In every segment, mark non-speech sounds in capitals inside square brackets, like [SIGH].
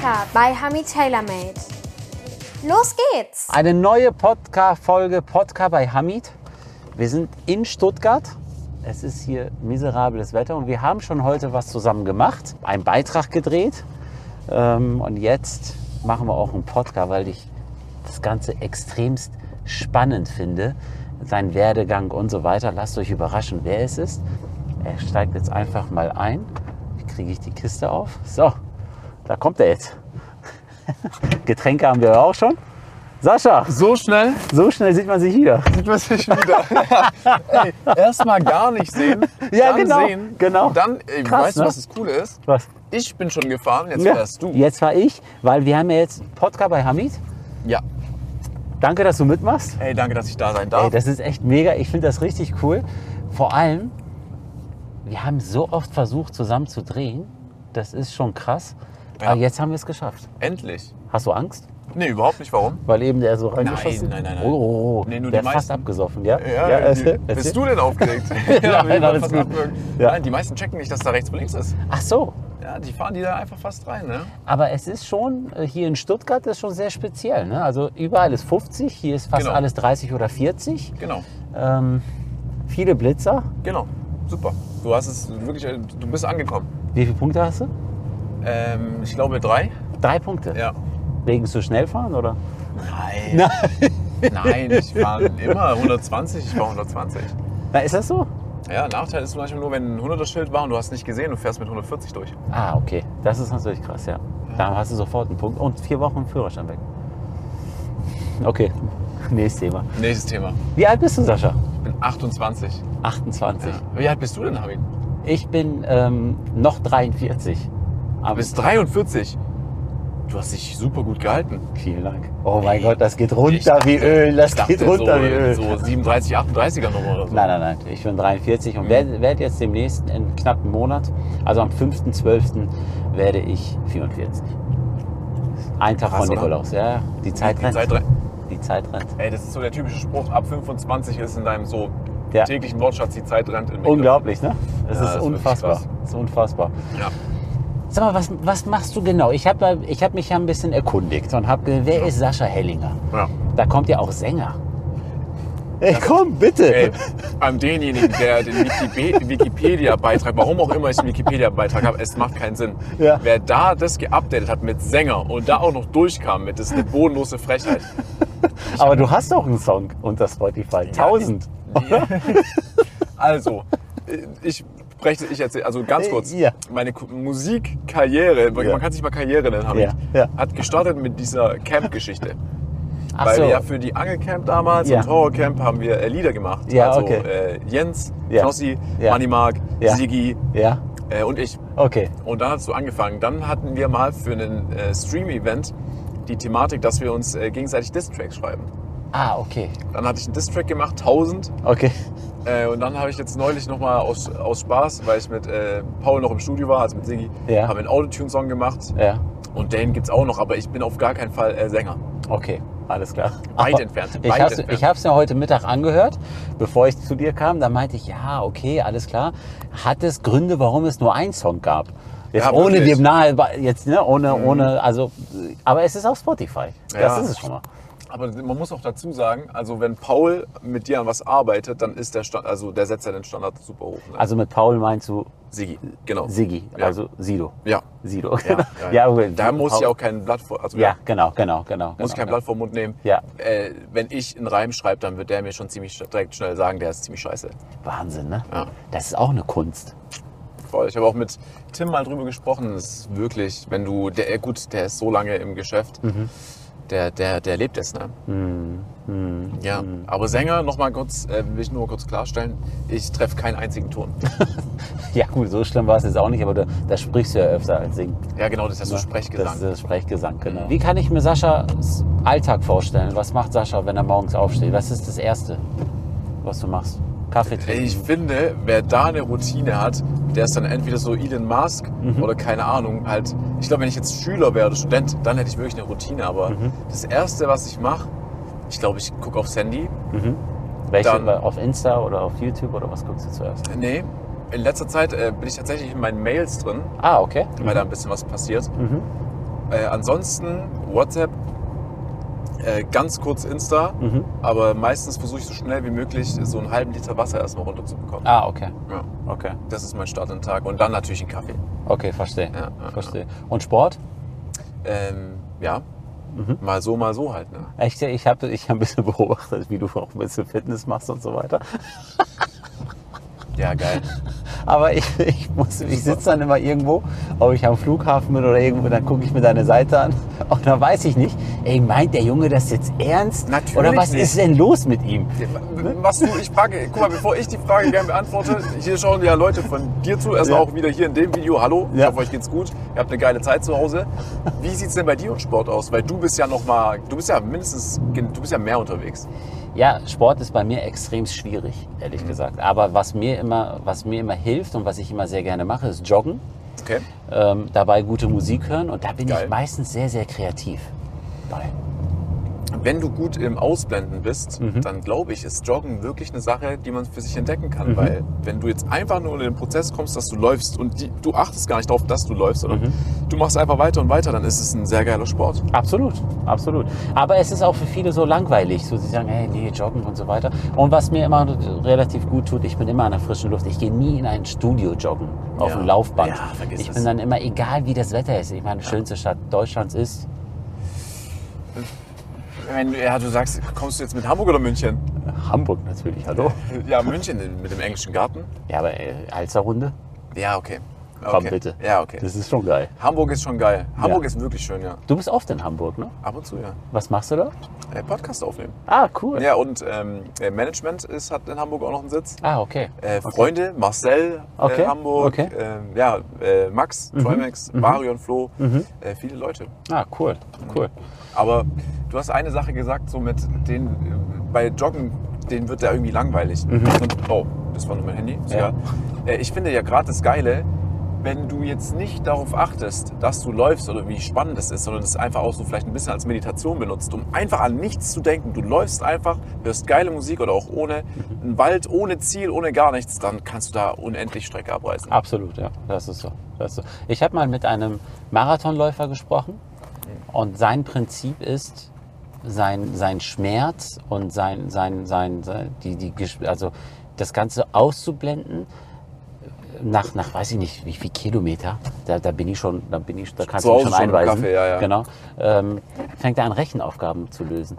Podcast bei Hami TaylorMade. Los geht's! Eine neue Podcast-Folge Podcast bei Hamid. Wir sind in Stuttgart. Es ist hier miserables Wetter und wir haben schon heute was zusammen gemacht, einen Beitrag gedreht. Ähm, und jetzt machen wir auch einen Podcast, weil ich das Ganze extremst spannend finde. Sein Werdegang und so weiter. Lasst euch überraschen, wer es ist. Er steigt jetzt einfach mal ein. Wie kriege ich die Kiste auf? So, da kommt er jetzt. [LAUGHS] Getränke haben wir auch schon. Sascha, So schnell so schnell sieht man sich wieder. sieht man sich wieder. [LAUGHS] Ey, erstmal gar nicht sehen, [LAUGHS] Ja, dann genau, sehen, genau. dann, ey, Krass, weißt du, ne? was das Coole ist? Was? Ich bin schon gefahren, jetzt Ja, fährst du. Jetzt war ich, weil wir haben ja jetzt Podcast bei Hamid. Ja. Danke, dass du mitmachst. Ey, danke, dass ich da sein darf. Ey, das ist echt mega. Ich finde das richtig cool. Vor allem, wir haben so oft versucht, zusammen zu drehen. Das ist schon krass. Ja. Aber jetzt haben wir es geschafft. Endlich. Hast du Angst? Nee, überhaupt nicht. Warum? Weil eben der so reingeschossen nein, nein, nein. Oh, oh, oh. Nee, nur der die hat fast abgesoffen, ja? Ja, erzähl, die, erzähl. [LAUGHS] bist du denn aufgeregt? [LAUGHS] Nein, wir alles gut. Ja. Nein, die meisten checken nicht, dass da rechts und links ist. Ach so. Ja, die fahren die da einfach fast rein, ne? Aber es ist schon, äh, hier in Stuttgart ist schon sehr speziell. Ne? Also überall ist 50, hier ist fast Genau. alles 30 oder 40. Genau. Ähm, viele Blitzer. Genau. Super. Du hast es wirklich, äh, du bist angekommen. Wie viele Punkte hast du? Ähm, ich glaube drei. Drei Punkte. Ja. Wegen zu schnell fahren oder? Nein. Nein, ich fahre immer 120, ich fahre 120. Na, ist das so? Ja, Nachteil ist manchmal nur, wenn ein 100er Schild war und du hast nicht gesehen, du fährst mit 140 durch. Ah, okay. Das ist natürlich krass, ja. Da hast du sofort einen Punkt. Und vier Wochen Führerschein weg. Okay, nächstes Thema. Nächstes Thema. Wie alt bist du, Sascha? Ich bin 28. 28. Wie alt bist du denn, Hamid? Ich bin ähm, noch 43. Aber bist 43. Du hast dich super gut gehalten. Vielen Dank. Oh mein Gott, das geht runter dachte- wie Öl. Das geht runter so, wie Öl. so 37, 38er Nummer oder so. Nein, nein, nein. Ich bin 43 und werde werd jetzt demnächst in knapp einem Monat, also am 5.12. werde ich 44. Ein Tag Krass, von? Nikolaus, ja. ja. Die Zeit Die rennt. Zeit rennt. Die Zeit rennt. Ey, das ist so der typische Spruch, ab 25 ist in deinem so Ja. täglichen Wortschatz die Zeit rennt. In. Unglaublich, ne? Das Ja, ist ist unfassbar. Das ist unfassbar. Ja. Sag mal, was, was machst du genau? Ich habe ich hab mich ja ein bisschen erkundigt und habe gesehen, wer ist Sascha Hellinger? ja. Da kommt ja auch Sänger. Ey, komm, bitte. Ey, an denjenigen, der den Wikipe- Wikipedia-Beitrag, warum auch immer ich einen Wikipedia-Beitrag habe, es macht keinen Sinn. Ja. Wer da das geupdatet hat mit Sänger und da auch noch durchkam mit, das ist eine bodenlose Frechheit. [LAUGHS] Aber du hast doch einen Song unter Spotify. 1000. Also, ich spreche, ich erzähle, also ganz kurz, Ja. meine Musikkarriere, Ja. man kann sich mal Karriere nennen, Hamid, Ja, ja. hat gestartet mit dieser Camp-Geschichte. Weil so. wir ja für die Angelcamp damals Ja. und Horrorcamp haben wir äh, Lieder gemacht. Ja, also okay. äh, Jens, Ja. Knossi, Ja. Manni Mark, Ja. Sigi äh, und ich. okay. Und hat es so angefangen. Dann hatten wir mal für einen äh, Stream-Event die Thematik, dass wir uns äh, gegenseitig Diss-Tracks schreiben. Ah, okay. Dann hatte ich einen Diss-Track gemacht, 1000. Okay. Äh, und dann habe ich jetzt neulich nochmal aus, aus Spaß, weil ich mit äh, Paul noch im Studio war, also mit Sigi, Ja. haben wir einen Autotune-Song gemacht. Ja, Und den gibt es auch noch, aber ich bin auf gar keinen Fall äh, Sänger. okay. Alles klar. Weit Aber entfernt, Ich weit habe es ja heute Mittag angehört, bevor ich zu dir kam. Da meinte ich, ja, okay, alles klar. Hat es Gründe, warum es nur einen Song gab? Jetzt Ja, ohne wirklich. Mhm. dem nahe, jetzt ne, ohne, ohne, also, aber es ist auf Spotify. Das Ja. ist es schon mal. Aber man muss auch dazu sagen, also wenn Paul mit dir an was arbeitet, dann ist der Stand, also der setzt ja den Standard super hoch. Ne? Also mit Paul meinst du Sigi, genau. Siggi, Ja. also Sido. Ja. Sido. Ja, ja, [LAUGHS] ja, okay. da muss ich auch kein Blatt vor, also Ja, genau, genau, genau. muss genau, ich kein genau. Blatt vor den Mund nehmen. Ja. Äh, wenn ich einen Reim schreibe, dann wird der mir schon ziemlich direkt schnell sagen, der ist ziemlich scheiße. Wahnsinn, ne? Ja. Das ist auch eine Kunst. Voll. Ich habe auch mit Tim mal drüber gesprochen. Das ist wirklich, wenn du, der, gut, der ist so lange im Geschäft, Mhm. Der, der, der lebt es, ne? Ja. Aber Sänger, nochmal kurz, äh, will ich nur kurz klarstellen, ich treffe keinen einzigen Ton. [LAUGHS] Ja gut, so schlimm war es jetzt auch nicht, aber da, da sprichst du ja öfter als singen. Ja, genau, das ist ja so Sprechgesang. Das ist das Sprechgesang, genau. Wie kann ich mir Saschas Alltag vorstellen? Was macht Sascha, wenn er morgens aufsteht? Was ist das Erste, was du machst? Kaffee trinken? Ich finde, wer da eine Routine hat, der ist dann entweder so Elon Musk Mhm. oder keine Ahnung. Halt, ich glaube, wenn ich jetzt Schüler wäre oder Student, dann hätte ich wirklich eine Routine. Aber Mhm. das Erste, was ich mache, ich glaube, ich gucke aufs Handy. Welche? dann- auf Insta oder auf YouTube oder was guckst du zuerst? Nee, in letzter Zeit äh, bin ich tatsächlich in meinen Mails drin, Ah, okay. weil da ein bisschen was passiert. Mhm. Äh, ansonsten WhatsApp, äh, ganz kurz Insta, Mhm. aber meistens versuche ich so schnell wie möglich so einen halben Liter Wasser erstmal runterzubekommen. Ah, okay. Ja, Okay. das ist mein Start in den Tag. Und dann natürlich ein Kaffee. Okay, verstehe. Ja, ja, verstehe. Und Sport? Ähm, ja, Mhm. mal so, mal so halt. Ne? Echt, ich habe ich hab ein bisschen beobachtet, wie du auch ein bisschen Fitness machst und so weiter. [LAUGHS] Ja, geil. Aber ich, ich, muss- ich sitze dann immer irgendwo, ob ich am Flughafen bin oder irgendwo, dann gucke ich mir deine Seite an und dann weiß ich nicht, ey, meint der Junge das jetzt ernst? Natürlich oder was nicht. ist denn los mit ihm? Was du, ich frage, guck mal, bevor ich die Frage gerne beantworte, hier schauen ja Leute von dir zu, erstmal Ja. auch wieder hier in dem Video. Hallo, ich Ja. hoffe, euch geht's gut. Ihr habt eine geile Zeit zu Hause. Wie sieht's denn bei dir und Sport aus? Weil du bist ja noch mal, du bist ja mindestens, du bist ja mehr unterwegs. Ja, Sport ist bei mir extrem schwierig, ehrlich gesagt. Aber was mir, immer, was mir immer hilft und was ich immer sehr gerne mache, ist Joggen. Okay. Ähm, dabei gute Musik hören und da bin Geil. ich meistens sehr, sehr kreativ. Bei. Wenn du gut im Ausblenden bist, Mhm. dann glaube ich, ist Joggen wirklich eine Sache, die man für sich entdecken kann. Weil wenn du jetzt einfach nur in den Prozess kommst, dass du läufst und die, du achtest gar nicht darauf, dass du läufst, sondern Mhm. du machst einfach weiter und weiter, dann ist es ein sehr geiler Sport. Absolut, absolut. Aber es ist auch für viele so langweilig, so sie sagen, hey, nee, joggen und so weiter. Und was mir immer relativ gut tut, ich bin immer an der frischen Luft. Ich gehe nie in ein Studio joggen auf Ja. dem Laufband. Ja, vergiss ich es. bin dann immer, egal wie das Wetter ist. Ich meine, die schönste Stadt Deutschlands ist Wenn, ja, du sagst, kommst du jetzt mit Hamburg oder München? Hamburg natürlich, hallo? Ja, München mit dem englischen Garten. Ja, aber äh, Alsterrunde? Ja, okay. okay. Komm bitte. Ja, okay. Das ist schon geil. Hamburg ist schon geil. Hamburg Ja. ist wirklich schön, ja. Du bist oft in Hamburg, ne? Ab und zu, ja. Was machst du da? Äh, Podcast aufnehmen. Ah, cool. Ja, und ähm, äh, Management ist, hat in Hamburg auch noch einen Sitz. Ah, okay. Äh, Freunde, Marcel, Okay, äh, Hamburg, okay. Mhm. ähm, ja, äh, Max, Trimax, Marion, Flo, äh, viele Leute. Ah, cool, cool. Aber du hast eine Sache gesagt, so mit den, bei Joggen, denen wird der irgendwie langweilig. Und, oh, das war nur mein Handy. Mhm. Ja. egal. Äh, ich finde ja gerade das Geile, wenn du jetzt nicht darauf achtest, dass du läufst oder wie spannend es ist, sondern es einfach auch so vielleicht ein bisschen als Meditation benutzt, um einfach an nichts zu denken. Du läufst einfach, hörst geile Musik oder auch ohne, Mhm. einen Wald ohne Ziel, ohne gar nichts, dann kannst du da unendlich Strecke abreißen. Absolut, ja. Das ist so. Das ist so. Ich habe mal mit einem Marathonläufer gesprochen und sein Prinzip ist, sein, sein Schmerz und sein, sein, sein, sein die, die, also das Ganze auszublenden nach, nach weiß ich nicht, wie viel Kilometer, da, da bin ich schon, da bin ich, da kannst du mich schon einweisen. Kaffee, ja, ja. Genau. Ähm, fängt er an, Rechenaufgaben zu lösen.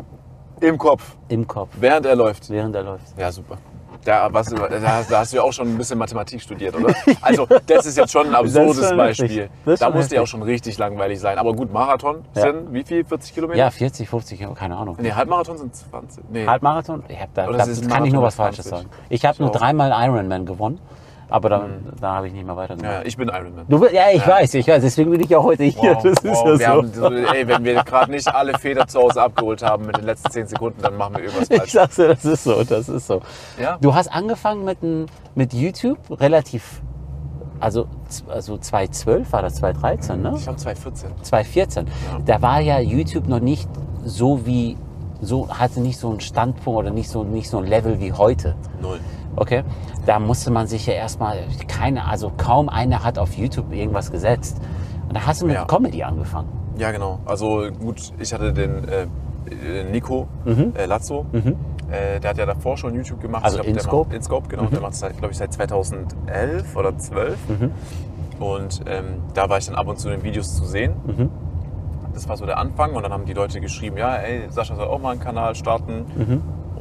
Im Kopf, Im Kopf, während er läuft. während er läuft. Ja, super. Da, was, da, hast du ja auch schon ein bisschen Mathematik studiert, oder? [LAUGHS] Also, das ist jetzt schon ein absurdes schon Beispiel. Da schon musste ja auch schon richtig langweilig sein. Aber gut, Marathon Ja. sind wie viel? 40 Kilometer? Ja, 40, 50, keine Ahnung. Nee, Halbmarathon sind 20. Nee. Halbmarathon? Ich hab da, da kann ich nur was Falsches 20. sagen. Ich habe nur dreimal Ironman gewonnen, aber da, da habe ich nicht mehr weitergemacht. ja, ich bin Ironman. Du, ja, ich weiß, ich weiß, deswegen bin ich auch heute hier. Wow, das ist wow, ja wir so. haben ey, wenn wir gerade nicht alle Feder zu Hause abgeholt haben mit den letzten 10 Sekunden, dann machen wir irgendwas [LAUGHS] ich falsch. sag's dir, das ist so, das ist so. Ja. Du hast angefangen mit, mit YouTube relativ, also, also 2012 war das 2013, ne? Ich glaube 2014. 2014. Da war ja YouTube noch nicht so wie, so, hatte nicht so einen Standpunkt oder nicht so, nicht so ein Level wie heute. Null. Okay, da musste man sich ja erstmal, keine, also kaum einer hat auf YouTube irgendwas gesetzt. Und da hast du mit Ja. Comedy angefangen. Ja, genau. Also gut, ich hatte den äh, äh, Nico äh, Lazzo. Äh, der hat ja davor schon YouTube gemacht. Mhm. Also InScope? InScope, genau. Der macht es, glaube ich, seit 2011 oder 12. Mhm. Und ähm, da war ich dann ab und zu in den Videos zu sehen. Mhm. Das war so der Anfang. Und dann haben die Leute geschrieben, ja, ey, Sascha soll auch mal einen Kanal starten.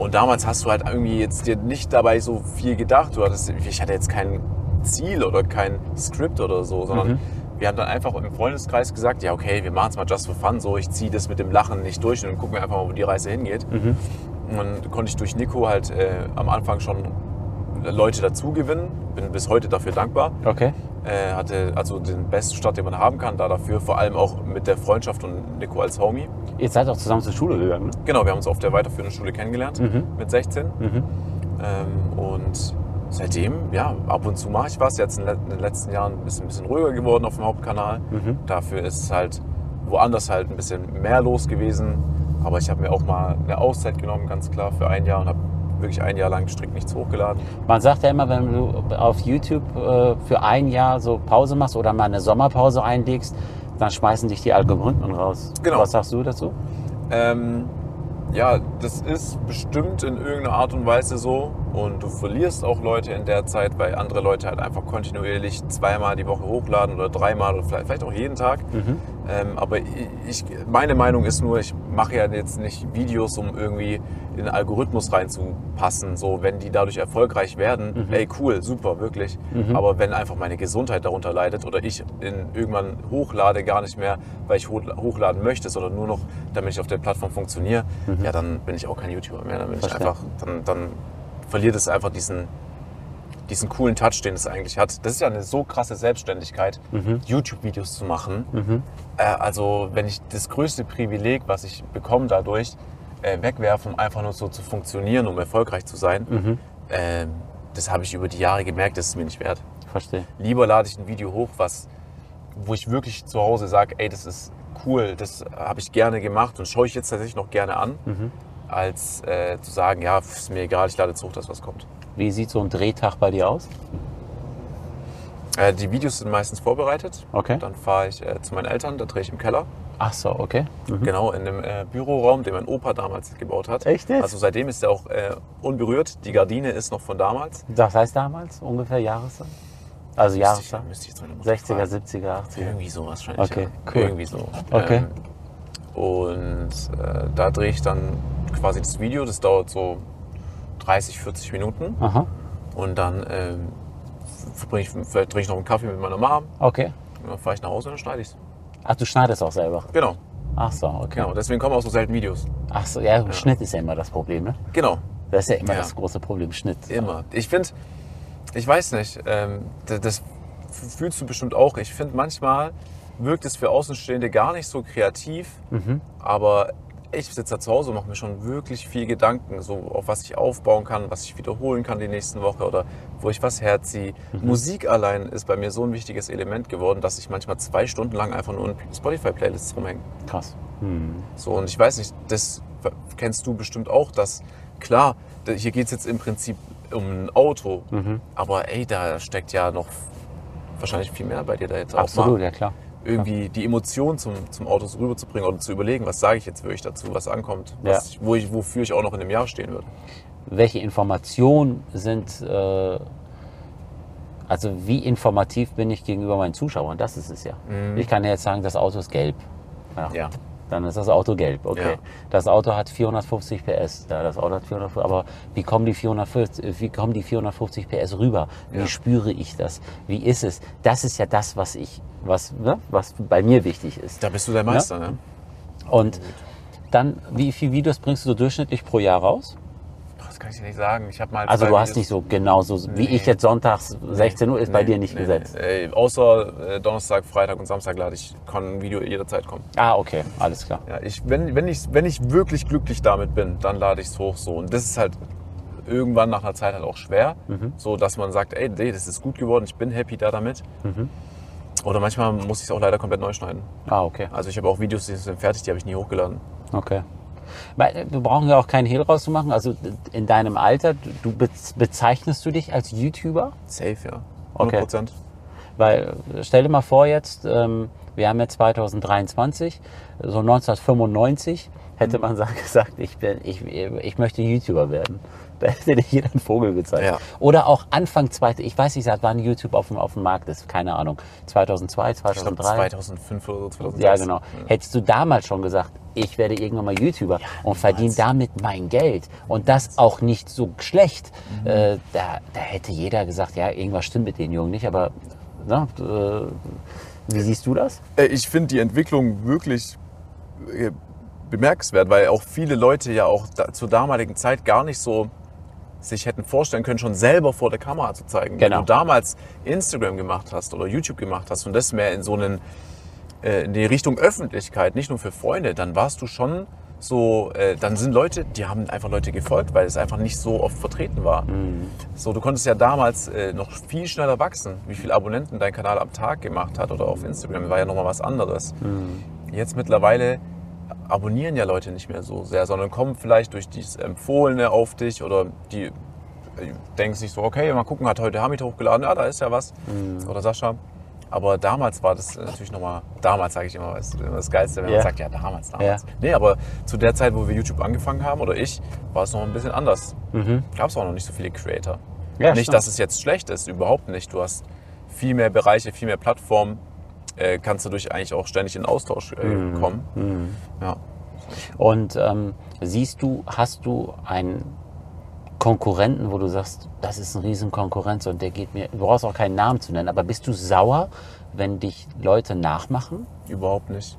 Und damals hast du halt irgendwie jetzt dir nicht dabei so viel gedacht. Du hattest, ich hatte jetzt kein Ziel oder kein Skript oder so, sondern Mhm. wir haben dann einfach im Freundeskreis gesagt, ja okay, wir machen es mal just for fun, so ich ziehe das mit dem Lachen nicht durch und dann gucken wir einfach mal, wo die Reise hingeht. Mhm. Und dann konnte ich durch Nico halt äh, am Anfang schon Leute dazu gewinnen, bin bis heute dafür dankbar. Okay. Äh, hatte also den besten Start, den man haben kann, da dafür, vor allem auch mit der Freundschaft und Nico als Homie. Ihr seid auch zusammen zur Schule gegangen, ne? Genau, wir haben uns auf der weiterführenden Schule kennengelernt Mhm. mit 16. Mhm. Ähm, und seitdem, ja, ab und zu mache ich was. Jetzt in, den letzten Jahren ist es ein bisschen ruhiger geworden auf dem Hauptkanal. Mhm. Dafür ist es halt woanders halt ein bisschen mehr los gewesen. Aber ich habe mir auch mal eine Auszeit genommen, ganz klar, für ein Jahr und habe wirklich ein Jahr lang strikt nichts hochgeladen. Man sagt ja immer, wenn du auf YouTube äh, für ein Jahr so Pause machst oder mal eine Sommerpause einlegst, dann schmeißen dich die Algorithmen raus. Genau. Was sagst du dazu? Ähm, ja, das ist bestimmt in irgendeiner Art und Weise so. Und du verlierst auch Leute in der Zeit, weil andere Leute halt einfach kontinuierlich zweimal die Woche hochladen oder dreimal oder vielleicht, vielleicht auch jeden Tag. Ähm, aber ich, meine Meinung ist nur, ich mache ja jetzt nicht Videos, um irgendwie in den Algorithmus reinzupassen. So, wenn die dadurch erfolgreich werden, ey, cool, super, wirklich. Aber wenn einfach meine Gesundheit darunter leidet oder ich in, irgendwann hochlade gar nicht mehr, weil ich hoch- hochladen möchte, sondern nur noch, damit ich auf der Plattform funktioniere, ja, dann bin ich auch kein YouTuber mehr. Dann bin ich Verstehe. einfach, dann, dann verliert es einfach diesen, diesen coolen Touch, den es eigentlich hat. Das ist ja eine so krasse Selbstständigkeit, YouTube-Videos zu machen. Äh, also wenn ich das größte Privileg, was ich bekomme dadurch, äh, wegwerfe, um einfach nur so zu funktionieren, um erfolgreich zu sein, äh, das habe ich über die Jahre gemerkt, das ist mir nicht wert. Verstehe. Lieber lade ich ein Video hoch, was, wo ich wirklich zu Hause sage, ey, das ist cool, das habe ich gerne gemacht und schaue ich jetzt tatsächlich noch gerne an, als äh, zu sagen, ja, ist mir egal, ich lade jetzt hoch, dass was kommt. Wie sieht so ein Drehtag bei dir aus? Äh, die Videos sind meistens vorbereitet. Okay. Dann fahre ich äh, zu meinen Eltern, da drehe ich im Keller. Ach so, okay. Genau, in dem äh, Büroraum, den mein Opa damals gebaut hat. Echt jetzt? Also seitdem ist er auch äh, unberührt. Die Gardine ist noch von damals. Das heißt damals ungefähr Jahreszahl? Also Mutter 60er, fragen. 70er, 80er. Irgendwie so wahrscheinlich. Okay, ja. cool. Irgendwie so. Okay. Ähm, und äh, da drehe ich dann quasi das Video. Das dauert so 30, 40 Minuten. Aha, Und dann verbringe ich, vielleicht trinke ich noch einen Kaffee mit meiner Mom. okay. Und dann fahre ich nach Hause und dann schneide ich es. Ach, du schneidest auch selber? Genau, Ach so, okay. genau. Deswegen kommen auch so selten Videos. Ach so, ja, Schnitt ist ja immer das Problem, ne? Genau. Das ist ja immer Ja. das große Problem, Schnitt. Immer. Ich finde, ich weiß nicht, ähm, das, das fühlst du bestimmt auch. Ich finde, manchmal wirkt es für Außenstehende gar nicht so kreativ, aber ich sitze da zu Hause und mache mir schon wirklich viel Gedanken, so auf was ich aufbauen kann, was ich wiederholen kann die nächsten Woche oder wo ich was herziehe. Musik allein ist bei mir so ein wichtiges Element geworden, dass ich manchmal zwei Stunden lang einfach nur in Spotify-Playlists rumhänge. Krass. Hm. So, und ich weiß nicht, das kennst du bestimmt auch, dass klar, hier geht es jetzt im Prinzip um ein Auto, aber ey, da steckt ja noch wahrscheinlich viel mehr bei dir da jetzt auch Absolut, ja klar. Irgendwie die Emotion zum, zum Auto so rüberzubringen oder zu überlegen, was sage ich jetzt wirklich dazu, was ankommt, Ja. was ich, wo ich, wofür ich auch noch in einem Jahr stehen würde. Welche Informationen sind, äh, also wie informativ bin ich gegenüber meinen Zuschauern? Das ist es ja. Ich kann ja jetzt sagen, das Auto ist gelb. Ja. Mhm. Ja. Dann ist das Auto gelb, okay. Ja. Das Auto hat 450 PS. Ja, das Auto hat 450, aber wie kommen die 450, wie kommen die 450 PS rüber? Wie Ja. spüre ich das? Wie ist es? Das ist ja das, was ich, was, ne, was bei mir wichtig ist. Da bist du der Meister, ne? Und dann, wie viele Videos bringst du so durchschnittlich pro Jahr raus? Das kann ich dir nicht sagen. Ich habe mal Also du hast nicht so genau so, wie Nee. ich jetzt sonntags 16 Uhr ist bei Nee, dir nicht nee, gesetzt. Ey, außer äh, Donnerstag, Freitag und Samstag lade ich, kann ein Video jederzeit kommen. Ah, okay, alles klar. Ja, ich, wenn, wenn, ich, wenn ich wirklich glücklich damit bin, dann lade ich es hoch so. Und das ist halt irgendwann nach einer Zeit halt auch schwer, Mhm. so dass man sagt, ey, nee, das ist gut geworden, ich bin happy da damit. Mhm. Oder manchmal muss ich es auch leider komplett neu schneiden. Ah, okay, Also ich habe auch Videos, die sind fertig, die habe ich nie hochgeladen. okay. Weil, äh, Wir brauchen ja auch keinen Hehl rauszumachen. Also in deinem Alter, du be- bezeichnest du dich als YouTuber? Safe, ja. 100 Okay. Prozent. Weil äh, stell dir mal vor jetzt, ähm, wir haben jetzt 2023, so 1995 hätte Mhm. man [LAUGHS] sa- gesagt, ich, bin, ich, ich möchte YouTuber werden. Da [LAUGHS] hätte dir jeder einen Vogel gezeigt. Ja. Oder auch Anfang zweite, ich weiß nicht, seit wann YouTube auf dem, auf dem Markt ist, keine Ahnung, 2002, Ich glaube 2003. 2005 oder so, 2006. Ja, genau. Hättest du damals schon gesagt, ich werde irgendwann mal YouTuber und verdiene damit mein Geld und das auch nicht so schlecht, Mhm. äh, da, da hätte jeder gesagt, ja, irgendwas stimmt mit den Jungen nicht, aber na, äh, wie siehst du das? Äh, Ich finde die Entwicklung wirklich äh, bemerkenswert, weil auch viele Leute ja auch da, zur damaligen Zeit gar nicht so sich hätten vorstellen können, schon selber vor der Kamera zu zeigen. Genau. Wenn du damals Instagram gemacht hast oder YouTube gemacht hast und das mehr in so einen, äh, in die Richtung Öffentlichkeit, nicht nur für Freunde, dann warst du schon so, äh, dann sind Leute, die haben einfach Leute gefolgt, weil es einfach nicht so oft vertreten war. So, du konntest ja damals äh, noch viel schneller wachsen, wie viele Abonnenten dein Kanal am Tag gemacht hat oder auf Instagram, war ja nochmal was anderes. Jetzt mittlerweile abonnieren ja Leute nicht mehr so sehr, sondern kommen vielleicht durch dieses Empfohlene auf dich oder die äh, denken sich so, okay, mal gucken, hat heute Hamid hochgeladen, ja, da ist ja was. Oder Sascha. Aber damals war das natürlich nochmal, damals sage ich immer, ist das Geilste, wenn Ja. man sagt, ja damals, damals. Ja. Nee, aber zu der Zeit, wo wir YouTube angefangen haben oder ich, war es noch ein bisschen anders. Gab es auch noch nicht so viele Creator. Mhm. Ja, nicht, stimmt. dass es jetzt schlecht ist, überhaupt nicht. Du hast viel mehr Bereiche, viel mehr Plattformen, äh, kannst dadurch eigentlich auch ständig in Austausch äh, Mhm. kommen. Ja. Und ähm, siehst du, hast du einen Konkurrenten, wo du sagst, das ist ein riesen Konkurrenz und der geht mir, du brauchst auch keinen Namen zu nennen, aber bist du sauer, wenn dich Leute nachmachen? Überhaupt nicht.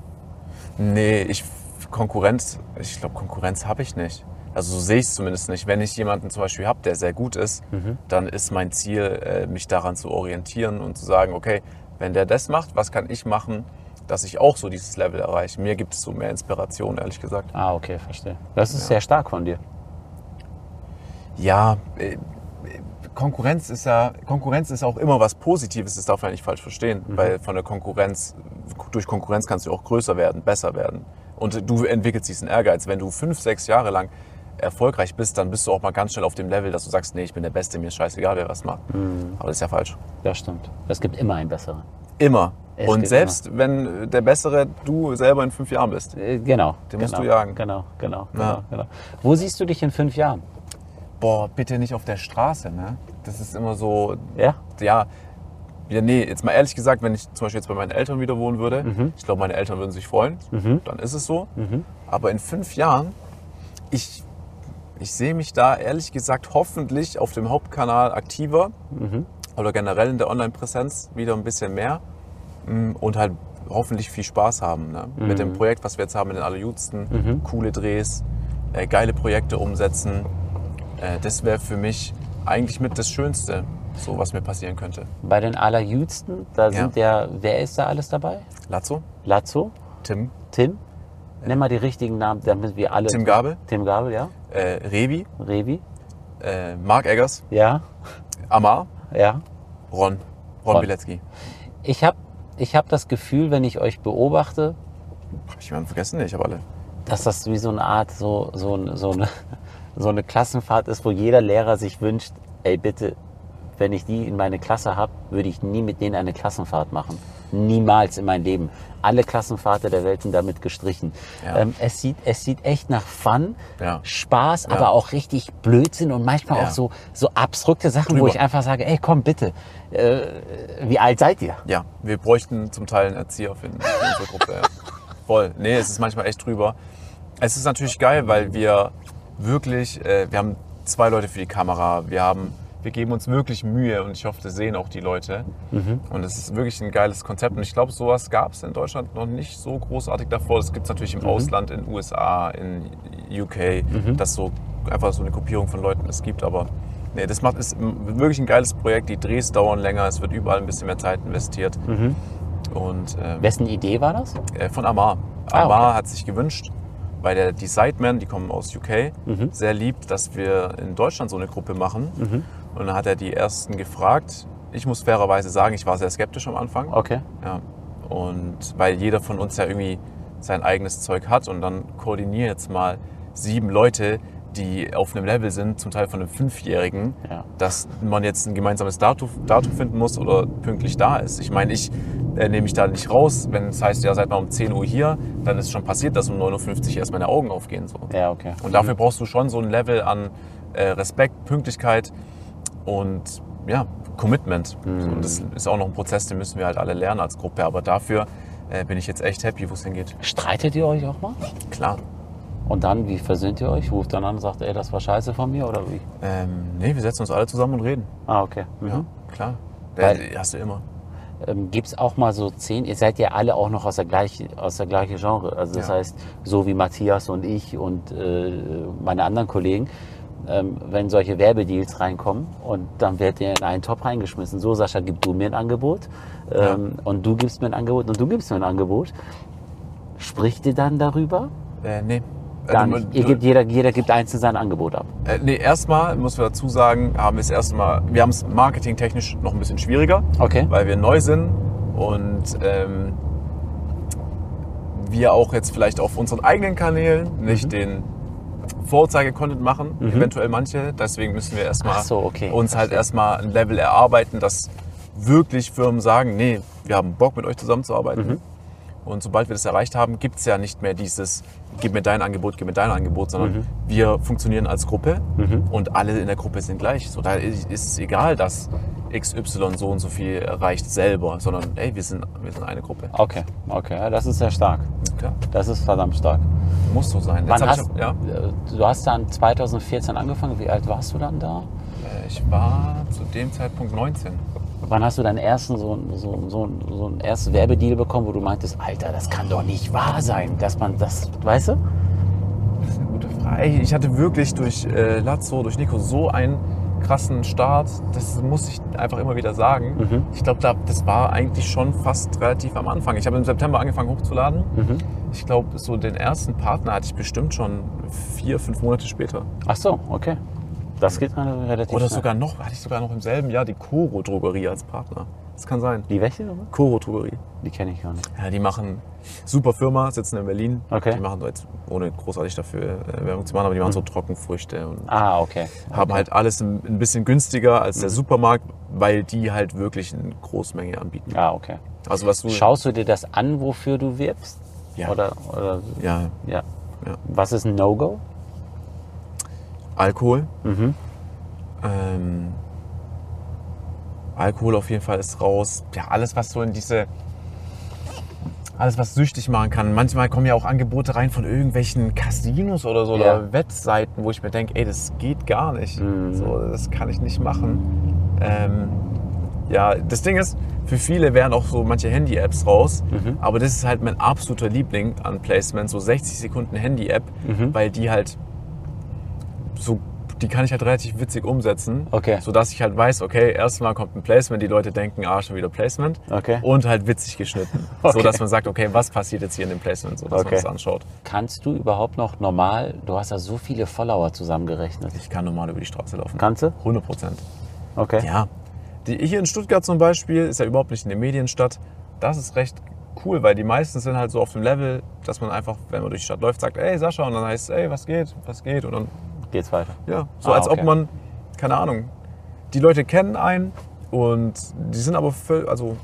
Nee, ich Konkurrenz, ich glaube, Konkurrenz habe ich nicht. Also so sehe ich es zumindest nicht. Wenn ich jemanden zum Beispiel habe, der sehr gut ist, dann ist mein Ziel, äh, mich daran zu orientieren und zu sagen, okay, wenn der das macht, was kann ich machen, dass ich auch so dieses Level erreiche? Mir gibt es so mehr Inspiration, ehrlich gesagt. Ah, okay, verstehe. Das ist Ja. sehr stark von dir. Ja, äh, Konkurrenz ist ja, Konkurrenz ist auch immer was Positives, das darf man nicht falsch verstehen, weil von der Konkurrenz, durch Konkurrenz kannst du auch größer werden, besser werden. Und du entwickelst diesen Ehrgeiz. Wenn du fünf, sechs Jahre lang erfolgreich bist, dann bist du auch mal ganz schnell auf dem Level, dass du sagst, nee, ich bin der Beste, mir ist scheißegal, wer was macht. Aber das ist ja falsch. Das stimmt. Es gibt immer einen besseren. Immer. Es Und selbst wenn der Bessere du selber in fünf Jahren bist. Äh, Genau. Den musst genau, du jagen. Genau, genau, genau, Ja. genau. Wo siehst du dich in fünf Jahren? Boah, bitte nicht auf der Straße, ne? Das ist immer so, Ja? ja, ja, nee, jetzt mal ehrlich gesagt, wenn ich zum Beispiel jetzt bei meinen Eltern wieder wohnen würde, Mhm. ich glaube, meine Eltern würden sich freuen, dann ist es so. Aber in fünf Jahren, ich, ich sehe mich da ehrlich gesagt hoffentlich auf dem Hauptkanal aktiver Mhm. oder generell in der Online-Präsenz wieder ein bisschen mehr mm, und halt hoffentlich viel Spaß haben ne? mit Mhm. dem Projekt, was wir jetzt haben mit den Allerjudsten. Coole Drehs, äh, geile Projekte umsetzen. Äh, das wäre für mich eigentlich mit das Schönste, so was mir passieren könnte. Bei den Allerjüdsten, da sind ja, wer ist da alles dabei? Lazzo, Lazzo, Tim, Tim, nenn mal die richtigen Namen, damit wir alle... Tim Gabel, Tim Gabel, ja. äh, Revi, Revi, äh, Marc Eggers, ja, Amar, ja. Ron, Ron, Ron. Bilecki. Ich habe ich hab das Gefühl, wenn ich euch beobachte, Hab ich jemanden vergessen? Nee, ich habe alle. dass das wie so eine Art, so, so, so, eine, [LAUGHS] so eine Klassenfahrt ist, wo jeder Lehrer sich wünscht, ey bitte, wenn ich die in meine Klasse habe, würde ich nie mit denen eine Klassenfahrt machen. Niemals in meinem Leben. Alle Klassenfahrten der Welt sind damit gestrichen. Ja. Ähm, es, sieht, es sieht echt nach Fun, Ja. Spaß, Ja. aber auch richtig Blödsinn und manchmal auch so, so abstrukte Sachen, wo Drüber. ich einfach sage, ey komm bitte, äh, wie alt seid ihr? Ja, wir bräuchten zum Teil einen Erzieher für, für unsere Gruppe. Ja. [LAUGHS] Voll. Nee, es ist manchmal echt drüber. Es ist natürlich geil, weil wir wirklich, äh, wir haben zwei Leute für die Kamera, wir haben, wir geben uns wirklich Mühe und ich hoffe, das sehen auch die Leute. Und es ist wirklich ein geiles Konzept und ich glaube, sowas gab es in Deutschland noch nicht so großartig davor. Das gibt es natürlich im Ausland, in USA, in UK, dass so einfach so eine Gruppierung von Leuten es gibt, aber nee, das macht ist wirklich ein geiles Projekt. Die Drehs dauern länger, es wird überall ein bisschen mehr Zeit investiert. Und ähm, Wessen Idee war das? äh, von Amar. Ah, Amar okay. hat sich gewünscht, weil der, die Sidemen, die kommen aus UK, Mhm. sehr liebt, dass wir in Deutschland so eine Gruppe machen. Und dann hat er die ersten gefragt. Ich muss fairerweise sagen, ich war sehr skeptisch am Anfang. Okay. Ja. Und weil jeder von uns ja irgendwie sein eigenes Zeug hat und dann koordiniere jetzt mal sieben Leute, die auf einem Level sind, zum Teil von einem Fünfjährigen, Ja. dass man jetzt ein gemeinsames Datum, Datum finden muss oder pünktlich da ist. Ich meine, ich äh, nehme mich da nicht raus. Wenn es heißt, ja, seid mal um 10 Uhr hier, dann ist schon passiert, dass um 9.50 Uhr erst meine Augen aufgehen. So. Ja, okay. Und dafür brauchst du schon so ein Level an äh, Respekt, Pünktlichkeit und ja, Commitment. So, und das ist auch noch ein Prozess, den müssen wir halt alle lernen als Gruppe. Aber dafür äh, bin ich jetzt echt happy, wo es hingeht. Streitet ihr euch auch mal? Klar. Und dann, wie versöhnt ihr euch? Ruft dann an und sagt, ey, das war scheiße von mir oder wie? Ähm, nee, wir setzen uns alle zusammen und reden. Ah, okay. Mhm. Ja, klar. Weil- Der, hast du immer. Ähm, Gibt es auch mal so zehn, ihr seid ja alle auch noch aus der gleichen, aus der gleichen Genre. Also das Ja. heißt, so wie Matthias und ich und äh, meine anderen Kollegen, ähm, wenn solche Werbedeals reinkommen und dann wird ihr in einen Top reingeschmissen. So, Sascha, gib du mir ein Angebot ähm, und du gibst mir ein Angebot und du gibst mir ein Angebot. Spricht ihr dann darüber? Äh, nee. Gar Also, nicht. Ihr gebt, jeder, jeder gibt einzeln sein Angebot ab. Äh, nee, erstmal muss wir dazu sagen, haben wir es erstmal, wir haben es marketingtechnisch noch ein bisschen schwieriger, Okay. weil wir neu sind und ähm, wir auch jetzt vielleicht auf unseren eigenen Kanälen nicht Mhm. den Vorzeige-Content machen, eventuell manche. Deswegen müssen wir erstmal so, okay, uns halt erstmal ein Level erarbeiten, dass wirklich Firmen sagen, nee, wir haben Bock mit euch zusammenzuarbeiten. Mhm. Und sobald wir das erreicht haben, gibt es ja nicht mehr dieses, gib mir dein Angebot, gib mir dein Angebot, sondern Mhm. wir funktionieren als Gruppe und alle in der Gruppe sind gleich. So, da ist es egal, dass XY so und so viel erreicht selber, sondern ey, wir sind, wir sind eine Gruppe. Okay, okay, ja, das ist sehr stark. Klar, Das ist verdammt stark. muss so sein. Wann hast, ich, ja, äh, Du hast dann 2014 angefangen. Wie alt warst du dann da? Äh, ich war zu dem Zeitpunkt 19. Wann hast du deinen ersten so, so, so, so ein erstes Werbedeal bekommen, wo du meintest, Alter, das kann doch nicht wahr sein, dass man das, weißt du? Das ist eine gute Frage. Ich hatte wirklich durch äh, Lazzo, durch Nico so einen krassen Start. Das muss ich einfach immer wieder sagen. Mhm. Ich glaube, da, das war eigentlich schon fast relativ am Anfang. Ich habe im September angefangen hochzuladen. Mhm. Ich glaube, so den ersten Partner hatte ich bestimmt schon vier, fünf Monate später. Ach so, okay. Das geht dann relativ Oder schnell. sogar noch, hatte ich sogar noch im selben Jahr die Coro Drogerie als Partner. Das kann sein. Die welche? Coro Drogerie. Die kenne ich gar nicht. Ja, die machen super Firma, sitzen in Berlin. Okay. Die machen jetzt, ohne großartig dafür äh, Werbung zu machen, aber die machen so Trockenfrüchte und Ah, okay. haben halt alles ein, bisschen günstiger als der Mhm. Supermarkt, weil die halt wirklich eine Großmenge anbieten. Ah, okay. Also was du Schaust du dir das an, wofür du wirbst? Ja. Oder, oder ja, ja. Ja. Was ist ein No-Go? Alkohol. Mhm. Ähm, Alkohol auf jeden Fall ist raus. Ja, alles was so in diese alles was süchtig machen kann. Manchmal kommen ja auch Angebote rein von irgendwelchen Casinos oder so Ja. oder Wettseiten, wo ich mir denke, ey, das geht gar nicht. Mhm. So, das kann ich nicht machen. Ähm, ja, das Ding ist, für viele wären auch so manche Handy-Apps raus, Mhm. aber das ist halt mein absoluter Liebling an Placement, so 60 Sekunden Handy-App, Mhm. weil die halt so, die kann ich halt relativ witzig umsetzen, Okay. sodass ich halt weiß, okay, erstmal kommt ein Placement, die Leute denken, ah, schon wieder Placement Okay. und halt witzig geschnitten, [LAUGHS] Okay. so dass man sagt, okay, was passiert jetzt hier in dem Placement, so dass Okay. man das anschaut. Kannst du überhaupt noch normal, du hast ja so viele Follower zusammengerechnet. Ich kann normal über die Straße laufen. Kannst du? 100 Prozent. Okay. Ja, die, hier in Stuttgart zum Beispiel ist ja überhaupt nicht eine Medienstadt. Das ist recht cool, weil die meisten sind halt so auf dem Level, dass man einfach, wenn man durch die Stadt läuft, sagt, ey Sascha, und dann heißt es, ey, was geht, was geht, und dann, Geht's weiter. ja, so Ah, als okay. ob man, keine Ahnung, die Leute kennen einen und die sind aber völ, also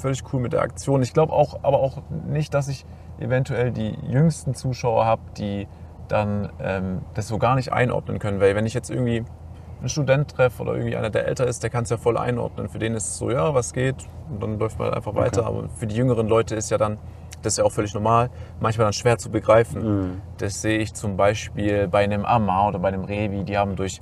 völlig cool mit der Aktion. Ich glaube auch, aber auch nicht, dass ich eventuell die jüngsten Zuschauer habe, die dann ähm, das so gar nicht einordnen können, weil wenn ich jetzt irgendwie einen Student treffe oder irgendwie einer, der älter ist, der kann es ja voll einordnen. Für den ist es so, ja, was geht und dann läuft man halt einfach weiter. Aber für die jüngeren Leute ist ja dann, das ist ja auch völlig normal, manchmal dann schwer zu begreifen. Mhm. Das sehe ich zum Beispiel bei einem Amar oder bei einem Revi, die haben durch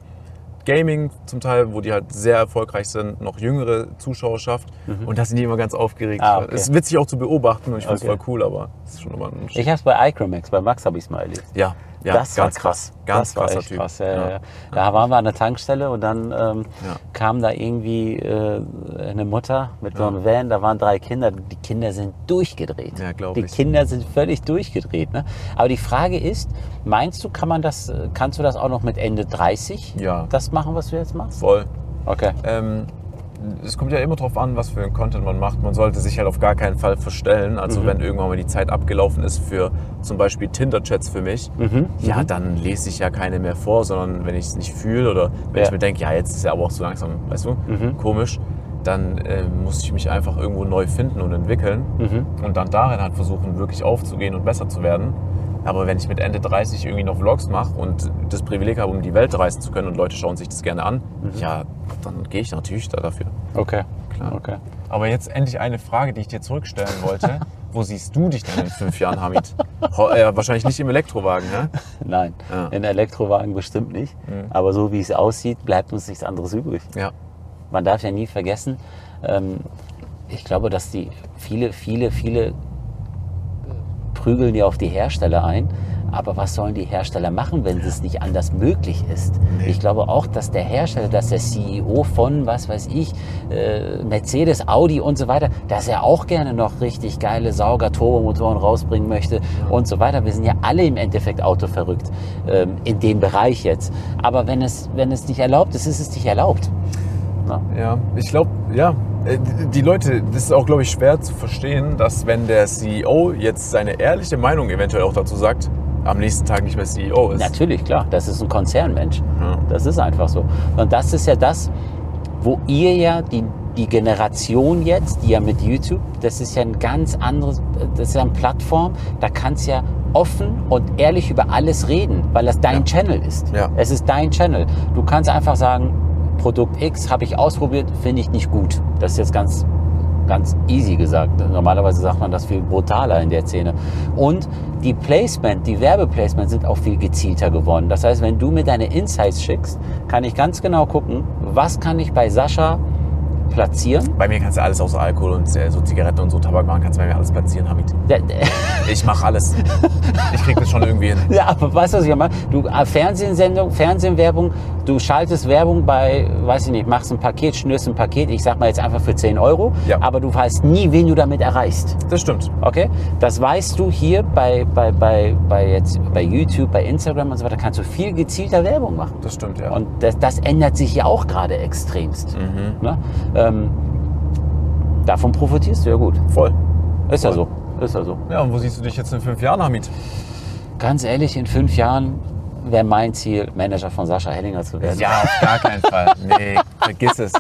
Gaming zum Teil, wo die halt sehr erfolgreich sind, noch jüngere Zuschauerschaft und da sind die immer ganz aufgeregt. Mhm. Ah, okay. Ist witzig auch zu beobachten und ich finde es Okay. voll cool, aber es ist schon immer ein. Ich hab's bei iCromax, bei Max habe ich es mal erlebt. Ja, ja, das ganz war krass. Ganz das krasser Typ. krass. Ja, ja. Da waren wir an der Tankstelle und dann ähm, kam da irgendwie äh, eine Mutter mit so einem Van, da waren drei Kinder. Die Kinder sind durchgedreht. Ja, glaub die ich. Kinder sind völlig durchgedreht. Ne? Aber die Frage ist, meinst du, kann man das, äh, kannst du das auch noch mit Ende 30 Ja. das machen, was du jetzt machst? Voll. Okay. Ähm, es kommt ja immer drauf an, was für einen Content man macht. Man sollte sich halt auf gar keinen Fall verstellen. Also wenn irgendwann mal die Zeit abgelaufen ist für zum Beispiel Tinder-Chats für mich, ja, dann lese ich ja keine mehr vor, sondern wenn ich es nicht fühle oder wenn Ja. ich mir denke, ja, jetzt ist ja aber auch so langsam, weißt du, komisch, dann äh, muss ich mich einfach irgendwo neu finden und entwickeln und dann darin halt versuchen, wirklich aufzugehen und besser zu werden. Aber wenn ich mit Ende 30 irgendwie noch Vlogs mache und das Privileg habe, um die Welt reisen zu können und Leute schauen sich das gerne an, ja, dann gehe ich natürlich da dafür. Okay. Klar. Okay. Aber jetzt endlich eine Frage, die ich dir zurückstellen wollte. [LAUGHS] Wo siehst du dich denn in fünf Jahren, Hamid? Äh, wahrscheinlich nicht im Elektrowagen, ne? [LAUGHS] Nein, Ja. in Elektrowagen bestimmt nicht. Aber so wie es aussieht, bleibt uns nichts anderes übrig. Ja. Man darf ja nie vergessen, ähm, ich glaube, dass die viele, viele, viele prügeln ja auf die Hersteller ein. Aber was sollen die Hersteller machen, wenn es nicht anders möglich ist? Ich glaube auch, dass der Hersteller, dass der CEO von, was weiß ich, äh, Mercedes, Audi und so weiter, dass er auch gerne noch richtig geile Sauger-Turbomotoren rausbringen möchte und so weiter. Wir sind ja alle im Endeffekt autoverrückt ähm, in dem Bereich jetzt. Aber wenn es, wenn es nicht erlaubt ist, ist es nicht erlaubt. Na? Ja, ich glaube, ja. äh, die- Die Leute, das ist auch, glaube ich, schwer zu verstehen, dass wenn der CEO jetzt seine ehrliche Meinung eventuell auch dazu sagt, am nächsten Tag nicht mehr CEO ist. Natürlich, klar, das ist ein Konzernmensch. Ja. Das ist einfach so. Und das ist ja das, wo ihr ja die, die Generation jetzt, die ja mit YouTube, das ist ja ein ganz anderes, das ist ja eine Plattform, da kannst ja offen und ehrlich über alles reden, weil das dein Ja. Channel ist. Ja. Es ist dein Channel. Du kannst einfach sagen, Produkt X habe ich ausprobiert, finde ich nicht gut. Das ist jetzt ganz ganz easy gesagt. Normalerweise sagt man das viel brutaler in der Szene. Und die Placement, die Werbeplacement sind auch viel gezielter geworden. Das heißt, wenn du mir deine Insights schickst, kann ich ganz genau gucken, was kann ich bei Sascha platzieren. Bei mir kannst du alles außer Alkohol und äh, so Zigaretten und so Tabak machen, kannst du bei mir alles platzieren, Hamid. [LAUGHS] Ich mache alles. Ich krieg das schon irgendwie hin. Ja, aber weißt du, was ich meine? Du äh, Fernsehsendung, Fernsehwerbung, du schaltest Werbung bei, weiß ich nicht, machst ein Paket, schnürst ein Paket, ich sag mal jetzt einfach für 10 Euro, Ja. aber du weißt nie, wen du damit erreichst. Das stimmt. Okay? Das weißt du hier bei, bei, bei, bei, jetzt, bei YouTube, bei Instagram und so weiter, kannst du viel gezielter Werbung machen. Das stimmt, ja. Und das, das ändert sich ja auch gerade extremst. Mhm. Ne? Ähm, davon profitierst du ja gut. Voll. Ist ja Voll. so. Ist ja so. Ja, und wo siehst du dich jetzt in fünf Jahren, Hamid? Ganz ehrlich, in fünf Jahren wäre mein Ziel, Manager von Sascha Hellinger zu werden. Ja, auf gar keinen Fall. Nee, vergiss es.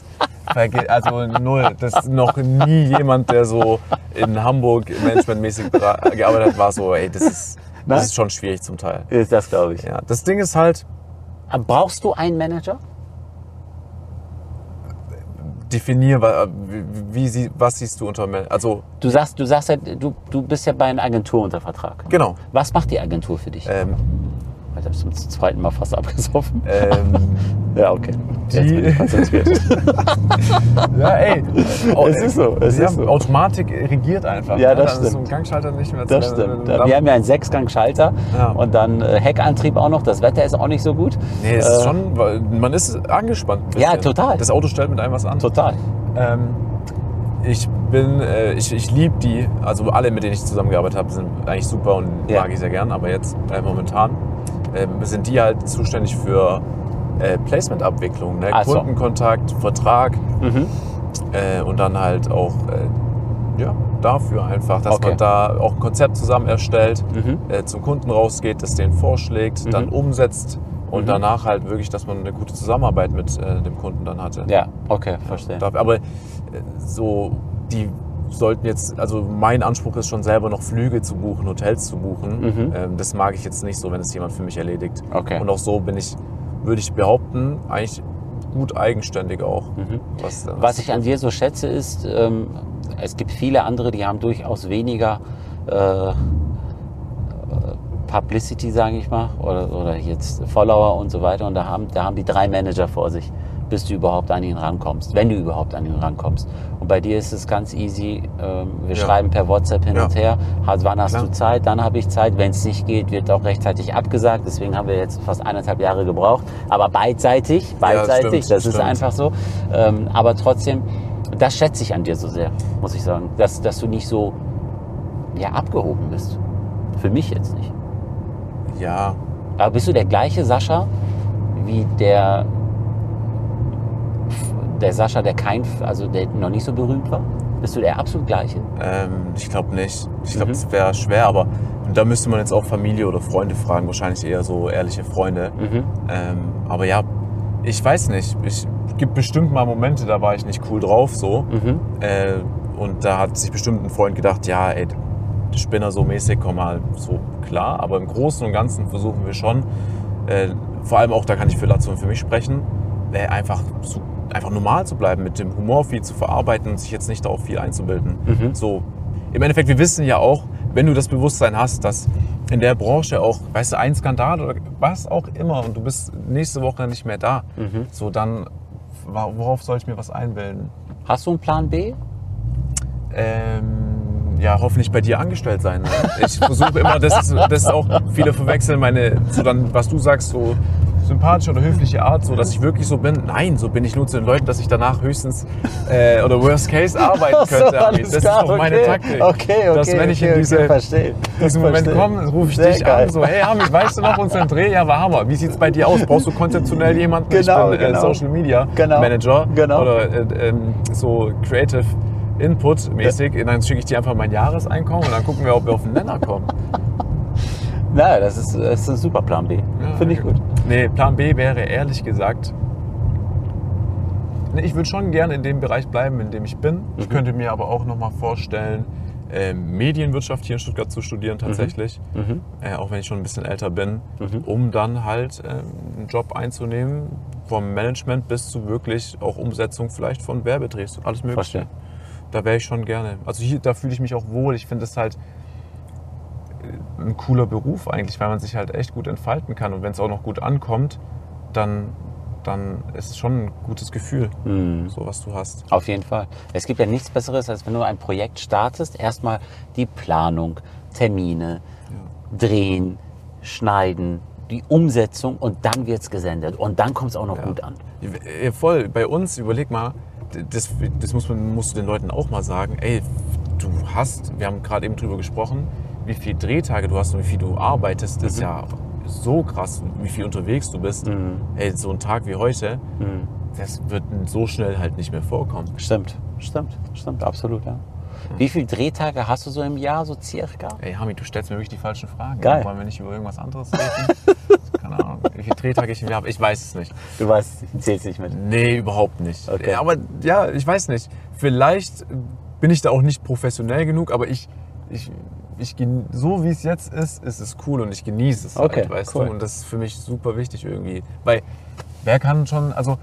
Also null. Das ist noch nie jemand, der so in Hamburg managementmäßig gearbeitet hat, war so, ey, das ist, das ist schon schwierig zum Teil. Ist das, glaube ich. Ja, das Ding ist halt, Brauchst du einen Manager? Definier, wie, sie- was siehst du unter, also, Du sagst, du sagst ja, du, du bist ja bei einer Agentur unter Vertrag. genau. Was macht die Agentur für dich? Ähm, Ich habe zum zweiten Mal fast abgesoffen. ähm, [LAUGHS] Ja, okay. Die- konzentriert. [LAUGHS] ja, ey. Es ist so, es ist so. Automatik regiert einfach. Ja, ne? das Dann ist so stimmt. Gangschalter nicht mehr Das zu- stimmt. dann- Wir haben ja einen Sechsgang-Schalter Ja. und dann äh, Heckantrieb auch noch. Das Wetter ist auch nicht so gut. Nee, es ist Äh, schon, weil man ist angespannt. Ja, total. Das Auto stellt mit einem was an. Total. Ähm, ich bin, äh, ich, ich liebe die, also alle, mit denen ich zusammengearbeitet habe, sind eigentlich super und Ja. mag ich sehr gern. Aber jetzt äh, momentan ähm, sind die halt zuständig für äh, Placement-Abwicklung, ne? Ach so. Kundenkontakt, Vertrag Mhm. äh, und dann halt auch äh, ja, dafür einfach, dass Okay. man da auch ein Konzept zusammen erstellt, Mhm. äh, zum Kunden rausgeht, das den vorschlägt, dann Mhm. umsetzt und Mhm. danach halt wirklich, dass man eine gute Zusammenarbeit mit äh, dem Kunden dann hatte. Ja, okay, verstehe. Darf- Aber äh, so, die sollten jetzt, also mein Anspruch ist schon selber noch Flüge zu buchen, Hotels zu buchen. Mhm. Ähm, das mag ich jetzt nicht so, wenn es jemand für mich erledigt. Okay. Und auch so bin ich, würde ich behaupten, eigentlich gut eigenständig auch. Mhm. Was, Was ich an dir so schätze, ist, ähm, es gibt viele andere, die haben durchaus weniger äh, äh, Publicity, sage ich mal, oder, oder jetzt Follower und so weiter. Und da haben, da haben die drei Manager vor sich, bis du überhaupt an ihn rankommst, wenn du überhaupt an ihn rankommst. Und bei dir ist es ganz easy. Ähm, wir Ja. schreiben per WhatsApp hin Ja. und her. Wann hast Klar. du Zeit? Dann habe ich Zeit. Wenn es nicht geht, wird auch rechtzeitig abgesagt. Deswegen haben wir jetzt fast eineinhalb Jahre gebraucht. Aber beidseitig, beidseitig, stimmt, das ist stimmt. einfach so. Ähm, aber trotzdem, das schätze ich an dir so sehr, muss ich sagen. Dass, dass du nicht so ja, abgehoben bist. Für mich jetzt nicht. Ja, Aber bist du der gleiche Sascha wie der, der Sascha, der kein, also der noch nicht so berühmt war? Bist du der absolut gleiche? ähm, ich glaube nicht. Ich glaube, Mhm. es wäre schwer, aber da müsste man jetzt auch Familie oder Freunde fragen. Wahrscheinlich eher so ehrliche Freunde. Mhm. Ähm, aber ja, ich weiß nicht. Ich gibt bestimmt mal Momente, da war ich nicht cool drauf so. Mhm. Äh, und da hat sich bestimmt ein Freund gedacht, ja, ey, der Spinner so mäßig, komm mal so klar. Aber im Großen und Ganzen versuchen wir schon, äh, vor allem auch, da kann ich für Latzo und für mich sprechen, äh, einfach, zu, einfach normal zu bleiben, mit dem Humor viel zu verarbeiten und sich jetzt nicht darauf viel einzubilden. Mhm. So, im Endeffekt, wir wissen ja auch, wenn du das Bewusstsein hast, dass in der Branche auch, weißt du, ein Skandal oder was auch immer und du bist nächste Woche nicht mehr da, Mhm. so dann, worauf soll ich mir was einbilden? Hast du einen Plan B? Ähm, ja, hoffentlich bei dir angestellt sein. Ne? Ich versuche immer, das ist, das ist auch, viele verwechseln meine, so dann, was du sagst, so sympathische oder höfliche Art, so dass ich wirklich so bin. Nein, so bin ich nur zu den Leuten, dass ich danach höchstens äh, oder worst case arbeiten [LAUGHS] so, könnte. Alles das ist doch meine okay. Taktik. Okay, okay. Dass wenn ich in diese, diesen Moment Verstehe. komme, rufe ich Sehr dich geil. an, so, hey Hamid, weißt du noch unseren Dreh? Ja, war Hammer. Wie sieht's bei dir aus? Brauchst du konzeptionell jemanden? Genau, ich bin äh, genau. Social Media Genau, Manager genau. oder äh, ähm, so Creative Input mäßig. Und dann schicke ich dir einfach mein Jahreseinkommen und dann gucken wir, ob wir auf den Nenner kommen. Na, das ist, das ist ein super Plan B. Ja, Finde ich gut. Nee, Plan B wäre ehrlich gesagt, ich würde schon gerne in dem Bereich bleiben, in dem ich bin. Ich Mhm. könnte mir aber auch noch mal vorstellen, ähm, Medienwirtschaft hier in Stuttgart zu studieren tatsächlich, Mhm. äh, auch wenn ich schon ein bisschen älter bin, um dann halt ähm, einen Job einzunehmen, vom Management bis zu wirklich auch Umsetzung vielleicht von Werbedrehs, alles mögliche. Verstehe. Da wäre ich schon gerne. Also hier, da fühle ich mich auch wohl. Ich finde es halt äh, ein cooler Beruf eigentlich, weil man sich halt echt gut entfalten kann. Und wenn es auch noch gut ankommt, dann, dann ist es schon ein gutes Gefühl, Mhm. so was du hast. Auf jeden Fall. Es gibt ja nichts Besseres, als wenn du ein Projekt startest. Erstmal die Planung, Termine, drehen, schneiden, die Umsetzung und dann wird es gesendet. Und dann kommt es auch noch Ja. gut an. Ja, Voll, bei uns, überleg mal, das, das muss man, musst du den Leuten auch mal sagen, ey, du hast, wir haben gerade eben drüber gesprochen, wie viele Drehtage du hast und wie viel du arbeitest, ist ja so krass, wie viel unterwegs du bist. Mhm. Ey, so ein Tag wie heute, das wird so schnell halt nicht mehr vorkommen. Stimmt, stimmt, stimmt, absolut, ja. Wie viele Drehtage hast du so im Jahr, so circa? Ey, Hami, du stellst mir wirklich die falschen Fragen. Geil. Wollen wir nicht über irgendwas anderes reden? [LAUGHS] Keine Ahnung. Wie viele Drehtage ich im Jahr habe? Ich weiß es nicht. Du weißt, zählst nicht mit. Nee, überhaupt nicht. Okay. Aber ja, ich weiß nicht. Vielleicht bin ich da auch nicht professionell genug, aber ich, ich, ich so wie es jetzt ist, ist es cool und ich genieße es Okay, halt, weißt cool. du? Und das ist für mich super wichtig irgendwie. Weil wer kann schon, also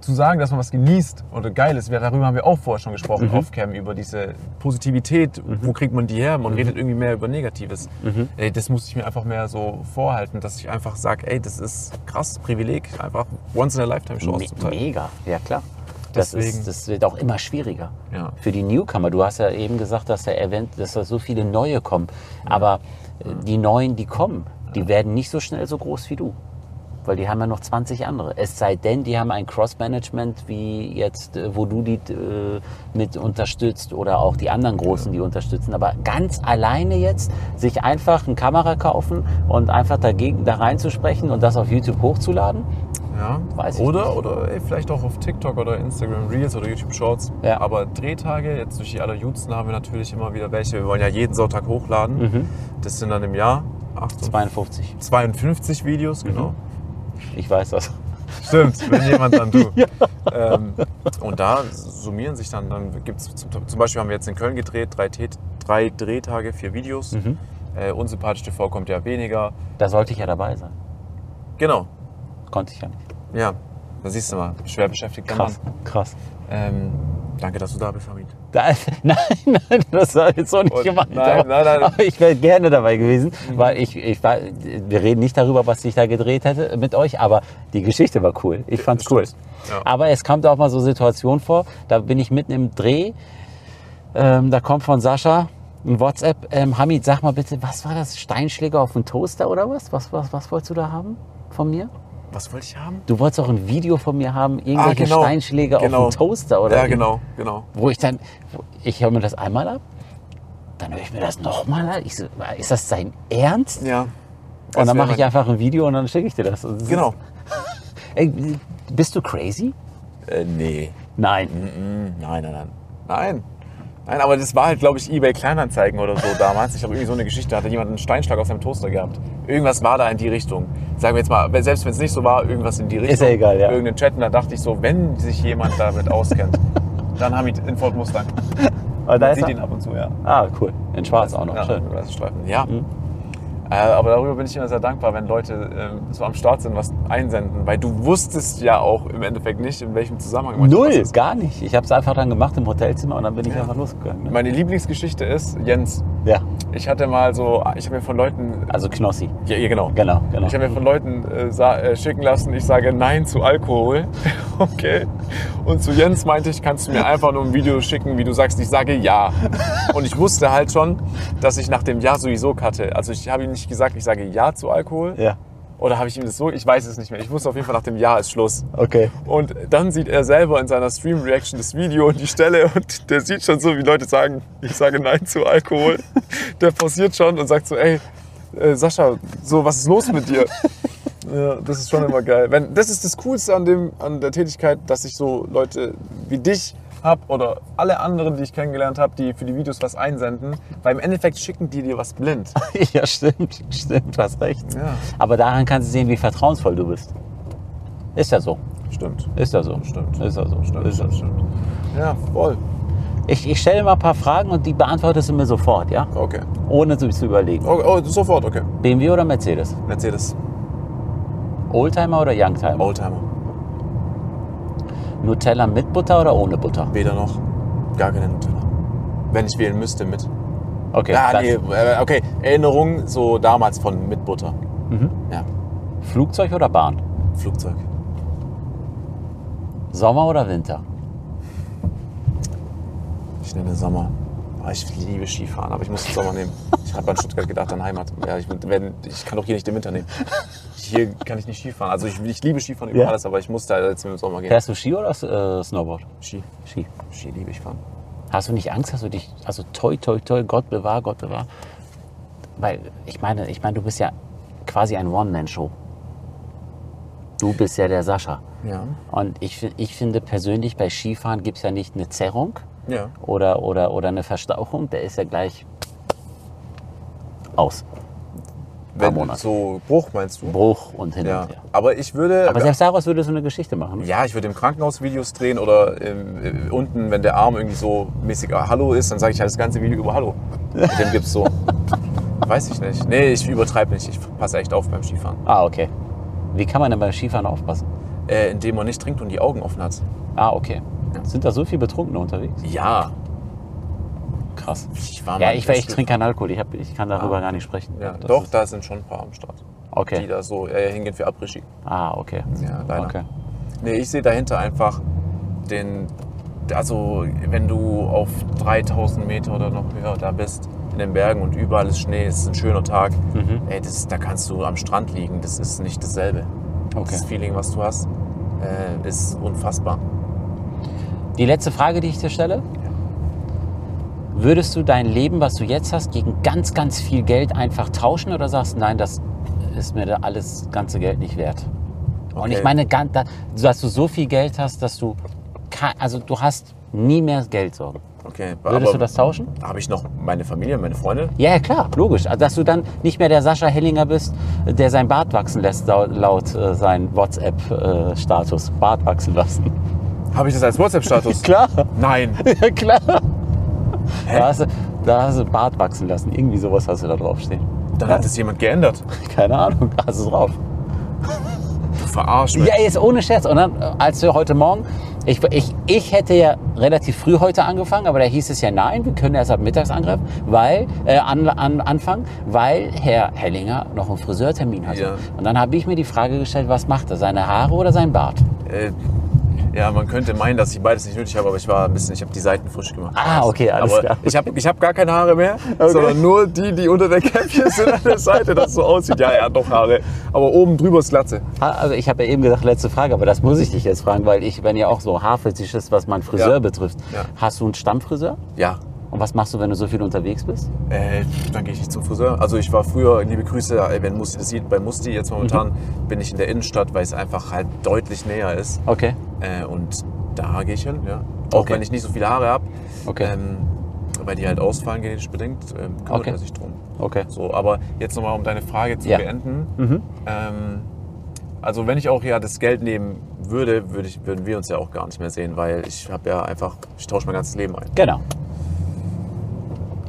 zu sagen, dass man was genießt oder geil ist, darüber haben wir auch vorher schon gesprochen, Mhm. off-cam, über diese Positivität, wo kriegt man die her? Man Mhm. redet irgendwie mehr über Negatives. Ey, das muss ich mir einfach mehr so vorhalten, dass ich einfach sage, ey, das ist krass, Privileg, einfach once in a lifetime Chance Me mega, ja klar. Das, ist, das wird auch immer schwieriger. Ja. Für die Newcomer. Du hast ja eben gesagt, dass der Event, dass da so viele neue kommen. Aber äh, die neuen, die kommen, die werden nicht so schnell so groß wie du. Weil die haben ja noch 20 andere. Es sei denn, die haben ein Cross-Management, wie jetzt, äh, wo du die äh, mit unterstützt oder auch die anderen Großen, die unterstützen. Aber ganz alleine jetzt, sich einfach eine Kamera kaufen und einfach dagegen da reinzusprechen und das auf YouTube hochzuladen, Ja, Weiß ich oder, nicht. oder ey, vielleicht auch auf TikTok oder Instagram Reels oder YouTube Shorts. Ja. Aber Drehtage, jetzt durch die Allerjudsten haben wir natürlich immer wieder welche. Wir wollen ja jeden Sonntag hochladen. Mhm. Das sind dann im Jahr 58 52. 52 Videos, Mhm. genau. Ich weiß das. Stimmt, wenn jemand dann du. [LAUGHS] ähm, und da summieren sich dann, dann gibt es zum, zum Beispiel haben wir jetzt in Köln gedreht, drei, drei Drehtage, vier Videos. Mhm. Äh, unsympathisch TV kommt ja weniger. Da sollte ich ja dabei sein. Genau, Konnte ich ja nicht. Ja. Da siehst du mal, schwer beschäftigter Krass, Mann. krass. Ähm, danke, dass du da bist, Hamid. Da, [LAUGHS] nein, nein, das war jetzt so nicht Und- gemeint. nein, aber, nein, nein. aber ich wäre gerne dabei gewesen, weil ich, ich war, wir reden nicht darüber, was ich da gedreht hätte mit euch, aber die Geschichte war cool. Ich fand's das cool. Ja. Aber es kommt auch mal so Situationen vor, da bin ich mitten im Dreh, ähm, da kommt von Sascha ein WhatsApp, ähm, Hamid, sag mal bitte, was war das? Steinschläger auf den Toaster oder was? Was, was, was wolltest du da haben von mir? Was wollte ich haben? Du wolltest auch ein Video von mir haben, irgendwelche Ah, genau. Steinschläge Genau. auf den Toaster oder Ja, genau, genau. Wo ich dann, wo- ich höre mir das einmal ab, dann höre ich mir das nochmal ab. Ich so, ist das sein Ernst? Ja. und dann mache ich einfach ein Video und dann schicke ich dir das. Das Genau. [LAUGHS] Ey, bist du crazy? Äh, nee. Nein. Nein, nein, nein. Nein. Nein, aber das war halt, glaube ich, eBay Kleinanzeigen oder so damals. Ich habe irgendwie so eine Geschichte, da hatte jemand einen Steinschlag auf seinem Toaster gehabt. Irgendwas war da in die Richtung. Sagen wir jetzt mal, selbst wenn es nicht so war, irgendwas in die Richtung. Ist ja egal, ja. Irgendein Chat und da dachte ich so, wenn sich jemand damit auskennt, [LAUGHS] dann Hamid in Ford Mustang. Man sieht ihn ab und zu, ja. Ah, cool. In Schwarz auch noch. Ja, Schön. Streifen. Ja. Äh, aber darüber bin ich immer sehr dankbar, wenn Leute ähm, so am Start sind, was einsenden. Weil du wusstest ja auch im Endeffekt nicht, in welchem Zusammenhang manchmal Null, gar nicht. Ich habe es einfach dann gemacht im Hotelzimmer und dann bin ich Ja. einfach losgegangen. Ne? Meine Lieblingsgeschichte ist, Jens, Ja, ich hatte mal so, ich habe mir von Leuten, also Knossi. ja, ja genau, Genau, genau. ich habe mir von Leuten äh, äh, schicken lassen, ich sage Nein zu Alkohol. [LAUGHS] okay. Und zu Jens meinte ich, kannst du mir einfach nur ein Video schicken, wie du sagst, ich sage Ja. Und ich wusste halt schon, dass ich nach dem Ja sowieso cutte. Also ich habe ihm nicht gesagt, ich sage Ja zu Alkohol. Ja, Oder habe ich ihm das so, ich weiß es nicht mehr. Ich wusste auf jeden Fall, nach dem Ja ist Schluss. okay. Und dann sieht er selber in seiner Stream-Reaction das Video und die Stelle und der sieht schon so, wie Leute sagen, ich sage Nein zu Alkohol. [LAUGHS] Der pausiert schon und sagt so, ey, äh, Sascha, so, was ist los mit dir? [LAUGHS] Ja, das ist schon immer geil. Wenn, das ist das Coolste an, dem, an der Tätigkeit, dass ich so Leute wie dich habe oder alle anderen, die ich kennengelernt habe, die für die Videos was einsenden, weil im Endeffekt schicken die dir was blind. [LAUGHS] Ja, stimmt, stimmt, hast recht. Ja. Aber daran kannst du sehen, wie vertrauensvoll du bist. Ist ja so. Stimmt. Ist ja so. Stimmt. Ist ja so. Stimmt, ist ja so. stimmt. Ja, voll. Ich, ich stelle mal ein paar Fragen und die beantwortest du mir sofort, ja? Okay. Ohne zu zu überlegen. Oh, oh, sofort, okay. BMW oder Mercedes? Mercedes. Oldtimer oder Youngtimer? Oldtimer. Nutella mit Butter oder ohne Butter? Weder noch. Gar keine Nutella. Wenn ich wählen müsste, mit. Okay. Ja, das- nee, äh, okay. Erinnerung so damals von mit Butter. Mhm. Ja. Flugzeug oder Bahn? Flugzeug. Sommer oder Winter? Ich nenne Sommer. Ah, Ich liebe Skifahren, aber ich muss den Sommer nehmen. Ich habe an Stuttgart gedacht, an Heimat. Ja, ich, wenn, ich kann doch hier nicht den Winter nehmen. Hier kann ich nicht Skifahren. Also ich, ich liebe Skifahren über Ja. alles, aber ich muss da jetzt mit dem Sommer gehen. Fährst du Ski oder äh, Snowboard? Ski. Ski. Ski liebe ich fahren. Hast du nicht Angst, dass du dich, also toi, toi, toi, Gott bewahr, Gott bewahr? Weil ich meine, ich meine, du bist ja quasi ein One-Man-Show. Du bist ja der Sascha. Ja. Und ich, ich finde persönlich, bei Skifahren gibt es ja nicht eine Zerrung Ja. oder, oder, oder eine Verstauchung. Der ist ja gleich aus. Wenn Monate. so Bruch meinst du? Bruch und hin Ja. und her. Aber ich würde. Aber selbst daraus würdest du eine Geschichte machen. ja, ich würde im Krankenhaus Videos drehen oder ähm, äh, unten, wenn der Arm irgendwie so mäßig ah, Hallo ist, dann sage ich halt das ganze Video über Hallo. Mit dem gibt's so. [LAUGHS] Weiß ich nicht. Nee, ich übertreibe nicht. Ich passe echt auf beim Skifahren. Ah, okay. Wie kann man denn beim Skifahren aufpassen? Äh, indem man nicht trinkt und die Augen offen hat. Ah, okay. Sind da so viele Betrunkene unterwegs? Ja. Krass. Ich war Ja, ich, ich trinke keinen Alkohol. Ich, hab, ich kann darüber Ah, gar nicht sprechen. Ja, Das doch, da sind schon ein paar am Start. Die Okay. da so äh, hingehen für Après-Ski. Ah, okay. Ja, leider. Okay. Nee, ich sehe dahinter einfach den, also wenn du auf 3000 Meter oder noch höher da bist, in den Bergen und überall ist Schnee, es ist ein schöner Tag, Mhm. ey, das, da kannst du am Strand liegen, das ist nicht dasselbe. Okay. Das Feeling, was du hast, äh, ist unfassbar. Die letzte Frage, die ich dir stelle. Würdest du dein Leben, was du jetzt hast, gegen ganz, ganz viel Geld einfach tauschen oder sagst, du, nein, das ist mir da alles das ganze Geld nicht wert? Und Okay. ich meine, dass du so viel Geld hast, dass du, also du hast nie mehr Geldsorgen. Okay, Würdest du das tauschen? Habe ich noch meine Familie, meine Freunde? Ja, klar, logisch. Also, dass du dann nicht mehr der Sascha Hellinger bist, der sein Bart wachsen lässt, lau- laut äh, sein WhatsApp-Status. Bart wachsen lassen. Habe ich das als WhatsApp-Status? [LAUGHS] Klar, Nein. [LAUGHS] ja klar. Da hast, du, da hast du Bart wachsen lassen. Irgendwie sowas hast du da draufstehen. Dann hat es jemand geändert. [LAUGHS] Keine Ahnung, hast du drauf. Du verarsch mich. Ja, jetzt ohne Scherz. Und dann, als wir heute Morgen, ich, ich, ich hätte ja relativ früh heute angefangen, aber da hieß es ja nein, wir können erst ab mittags angreifen, weil, äh, an, an, anfangen, weil Herr Hellinger noch einen Friseurtermin hatte. Ja. Und dann habe ich mir die Frage gestellt, was macht er, seine Haare oder sein Bart? Äh, ja, man könnte meinen, dass ich beides nicht nötig habe, aber ich war ein bisschen, ich habe die Seiten frisch gemacht. Ah, okay, alles aber klar. Ich habe ich hab gar keine Haare mehr, sondern nur die, die unter der Käppchen sind an der Seite, dass so aussieht. Ja, er hat noch Haare, aber oben drüber ist Glatze. Ha- Also ich habe ja eben gesagt, letzte Frage, aber das muss ich dich jetzt fragen, weil ich bin ja auch so Haarfetisch ist, was mein Friseur Ja. betrifft. Ja. Hast du einen Stammfriseur? Ja, Und was machst du, wenn du so viel unterwegs bist? äh, dann gehe ich nicht zum Friseur. Also ich war früher, liebe Grüße, äh, wenn Musti das sieht, bei Musti jetzt momentan Mhm. bin ich in der Innenstadt, weil es einfach halt deutlich näher ist. Okay. Äh, und da gehe ich hin, ja. Auch Okay. wenn ich nicht so viele Haare habe. Okay. Ähm, weil die halt ausfallen genetisch bedingt, ähm, kümmert Okay. er sich drum. Okay. So, aber jetzt nochmal, um deine Frage zu Ja. beenden. Mhm. Ähm, also wenn ich auch ja das Geld nehmen würde, würde ich, würden wir uns ja auch gar nicht mehr sehen, weil ich habe ja einfach, ich tausche mein ganzes Leben ein. Genau.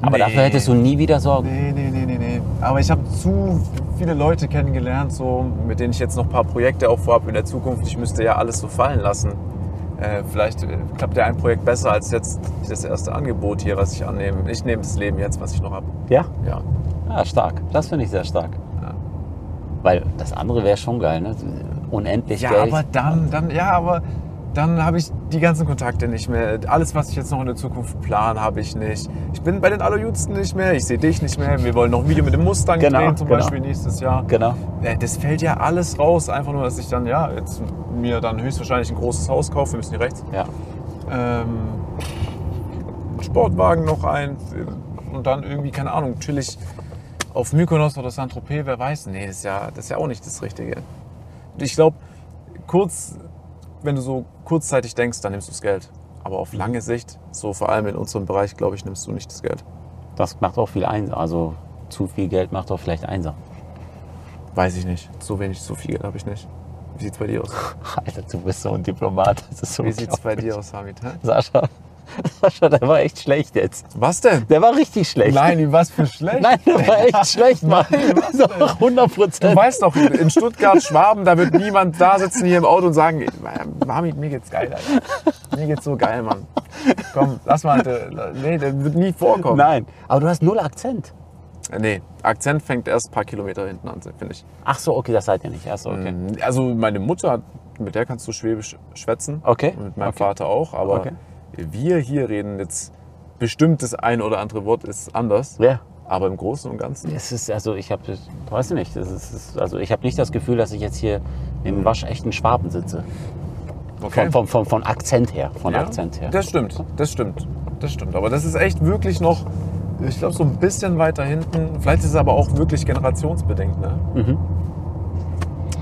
Aber Nee. dafür hättest du nie wieder Sorgen. Nee, nee, nee, nee, nee. Aber ich habe zu viele Leute kennengelernt, so, mit denen ich jetzt noch ein paar Projekte auch vorhabe in der Zukunft. Ich müsste ja alles so fallen lassen. Äh, vielleicht äh, klappt ja ein Projekt besser als jetzt das erste Angebot hier, was ich annehme. Ich nehme das Leben jetzt, was ich noch habe. Ja? Ja. Ja, stark. Das finde ich sehr stark. Ja. Weil das andere wäre schon geil, ne? Unendlich Ja, Geld. aber dann, dann, ja, aber dann habe ich die ganzen Kontakte nicht mehr. Alles, was ich jetzt noch in der Zukunft plane, habe ich nicht. Ich bin bei den Allerjüngsten nicht mehr. Ich sehe dich nicht mehr. Wir wollen noch ein Video mit dem Mustang Genau, drehen, zum genau. Beispiel nächstes Jahr. Genau. Äh, Das fällt ja alles raus. Einfach nur, dass ich dann, ja, jetzt mir dann höchstwahrscheinlich ein großes Haus kaufe. Wir müssen hier rechts. Ja. Ähm, Sportwagen noch ein. Und dann irgendwie, keine Ahnung, chillig auf Mykonos oder Saint-Tropez, wer weiß. Nee, das ist, ja, das ist ja auch nicht das Richtige. Ich glaube, kurz, wenn du so kurzzeitig denkst, dann nimmst du das Geld. Aber auf lange Sicht, so vor allem in unserem Bereich, glaube ich, nimmst du nicht das Geld. Das macht auch viel einsam. Also zu viel Geld macht auch vielleicht einsam. Weiß ich nicht. So wenig, so viel Geld habe ich nicht. Wie sieht's bei dir aus? [LAUGHS] Alter, du bist so ein Diplomat. Das ist so Wie sieht's bei dir aus, Hamid? hä? Sascha, [LAUGHS] Sascha, der war echt schlecht jetzt. Was denn? Der war richtig schlecht. Nein, was für schlecht. Nein, der war echt schlecht, Mann. was [LAUGHS] denn? Doch, 100 Du Prozent. weißt doch, in Stuttgart, Schwaben, da wird niemand da sitzen hier im Auto und sagen, Mami, mir geht's geil, Alter. Mir geht's so geil, Mann. Komm, lass mal, Alter. nee, das wird nie vorkommen. Nein, aber du hast null Akzent. Äh, Nee, Akzent fängt erst ein paar Kilometer hinten an, finde ich. Ach so, okay, das seid ihr nicht. Ach so, okay. Also meine Mutter, hat- mit der kannst du Schwäbisch schwätzen. Okay. Mit meinem Okay. Vater auch. Aber Okay. Wir hier reden jetzt bestimmt das ein oder andere Wort ist anders. Ja. Aber im Großen und Ganzen. Es ist, also ich habe, weiß nicht, das ist, also ich habe nicht das Gefühl, dass ich jetzt hier im waschechten Schwaben sitze. Von, von, von, von Akzent her, von Ja, Akzent her. Das stimmt, das stimmt, das stimmt. Aber das ist echt wirklich noch, ich glaube, so ein bisschen weiter hinten. Vielleicht ist es aber auch wirklich generationsbedingt. Ne? Mhm.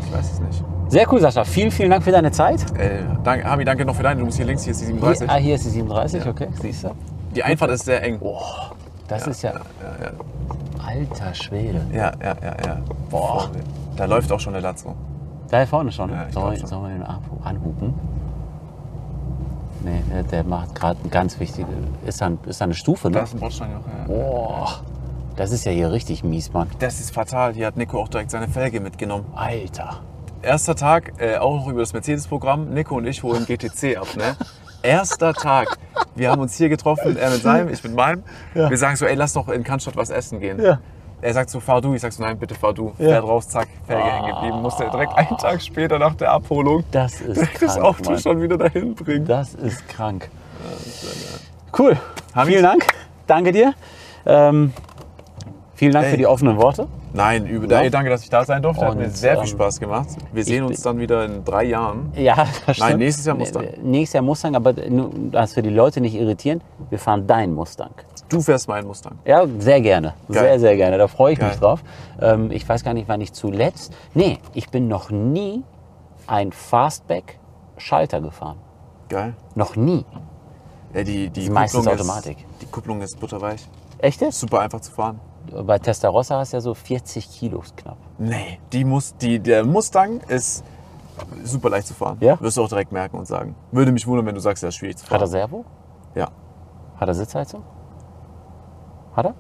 Ich weiß es nicht. Sehr cool, Sascha. Vielen, vielen Dank für deine Zeit. Äh, danke, Hami, danke noch für deine. Du musst hier links, hier ist die 37. Hier, ah, hier ist die 37, okay, siehst du. Die Einfahrt ist sehr eng. Das ist ja, Ja, ja, alter Schwede. ja, ja, ja, ja. Boah. Da läuft auch schon der Latzo. Da vorne schon. Ja, sollen, glaub wir, den anhu- anhupen? Nee, der, der macht gerade ein ganz wichtige. Ist da, ist da eine Stufe, Da ne? ist ein Bordstein noch. Ja. Boah. Das ist ja hier richtig mies, Mann. Das ist fatal. Hier hat Nico auch direkt seine Felge mitgenommen. Alter. Erster Tag, äh, auch noch über das Mercedes-Programm. Nico und ich holen GTC ab, ne? Erster Tag. Wir haben uns hier getroffen, er mit seinem, ich mit meinem. Wir sagen so, ey, lass doch in Cannstatt was essen gehen. Ja. Er sagt so, fahr du. Ich sag so, nein, bitte fahr du. Ja. Fährt raus, zack, Felge hängen geblieben. Musste er direkt einen Tag später nach der Abholung Das ist direkt das krank, Auto Mann. schon wieder dahin bringen. Das ist krank. Cool. Hamid? Vielen Dank. Danke dir. Ähm, vielen Dank Ey. für die offenen Worte. Nein, übel. Ja. Danke, dass ich da sein durfte. Hat Und, mir sehr viel ähm, Spaß gemacht. Wir sehen uns dann wieder in drei Jahren. Ja, das stimmt. nächstes Jahr Mustang. Nächstes Jahr Mustang, aber dass wir die Leute nicht irritieren, wir fahren deinen Mustang. Du fährst meinen Mustang. Ja, sehr gerne. Geil. Sehr, sehr gerne. Da freue ich mich Geil. drauf. Ähm, ich weiß gar nicht, wann ich zuletzt. Nee, ich bin noch nie ein Fastback-Schalter gefahren. Geil. Noch nie. Ja, die, die, ist meistens Kupplung Automatik. Ist, die Kupplung ist butterweich. Echt? Super einfach zu fahren. Bei Testarossa hast du ja so 40 Kilos knapp. Nee, die muss, die, der Mustang ist super leicht zu fahren. Ja? Wirst du auch direkt merken und sagen. Würde mich wundern, wenn du sagst, er ist schwierig zu Hat fahren. er Servo? Ja. Hat er Sitzheizung? Hat er?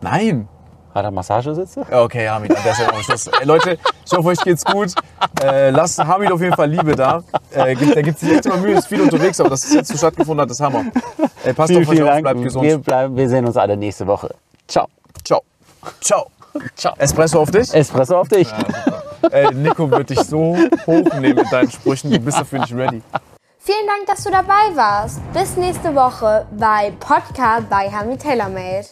Nein! Hat er Massagesitze? Okay, Hamid, an der Stelle noch Schluss. Leute, ich hoffe, euch geht's gut. Äh, lasst Hamid auf jeden Fall Liebe da. Äh, gibt, der gibt sich echt immer Mühe, ist viel unterwegs, aber dass es jetzt so stattgefunden hat, ist Hammer. Ey, passt Vielen, auf euch auf, bleibt gesund. Wir, bleiben, wir sehen uns alle nächste Woche. Ciao. Ciao. Ciao. Ciao. Espresso auf dich. Espresso auf dich. Ey, Nico wird dich so hochnehmen mit deinen Sprüchen, du bist dafür nicht ready. Vielen Dank, dass du dabei warst. Bis nächste Woche bei Podcast bei Hami TaylorMade.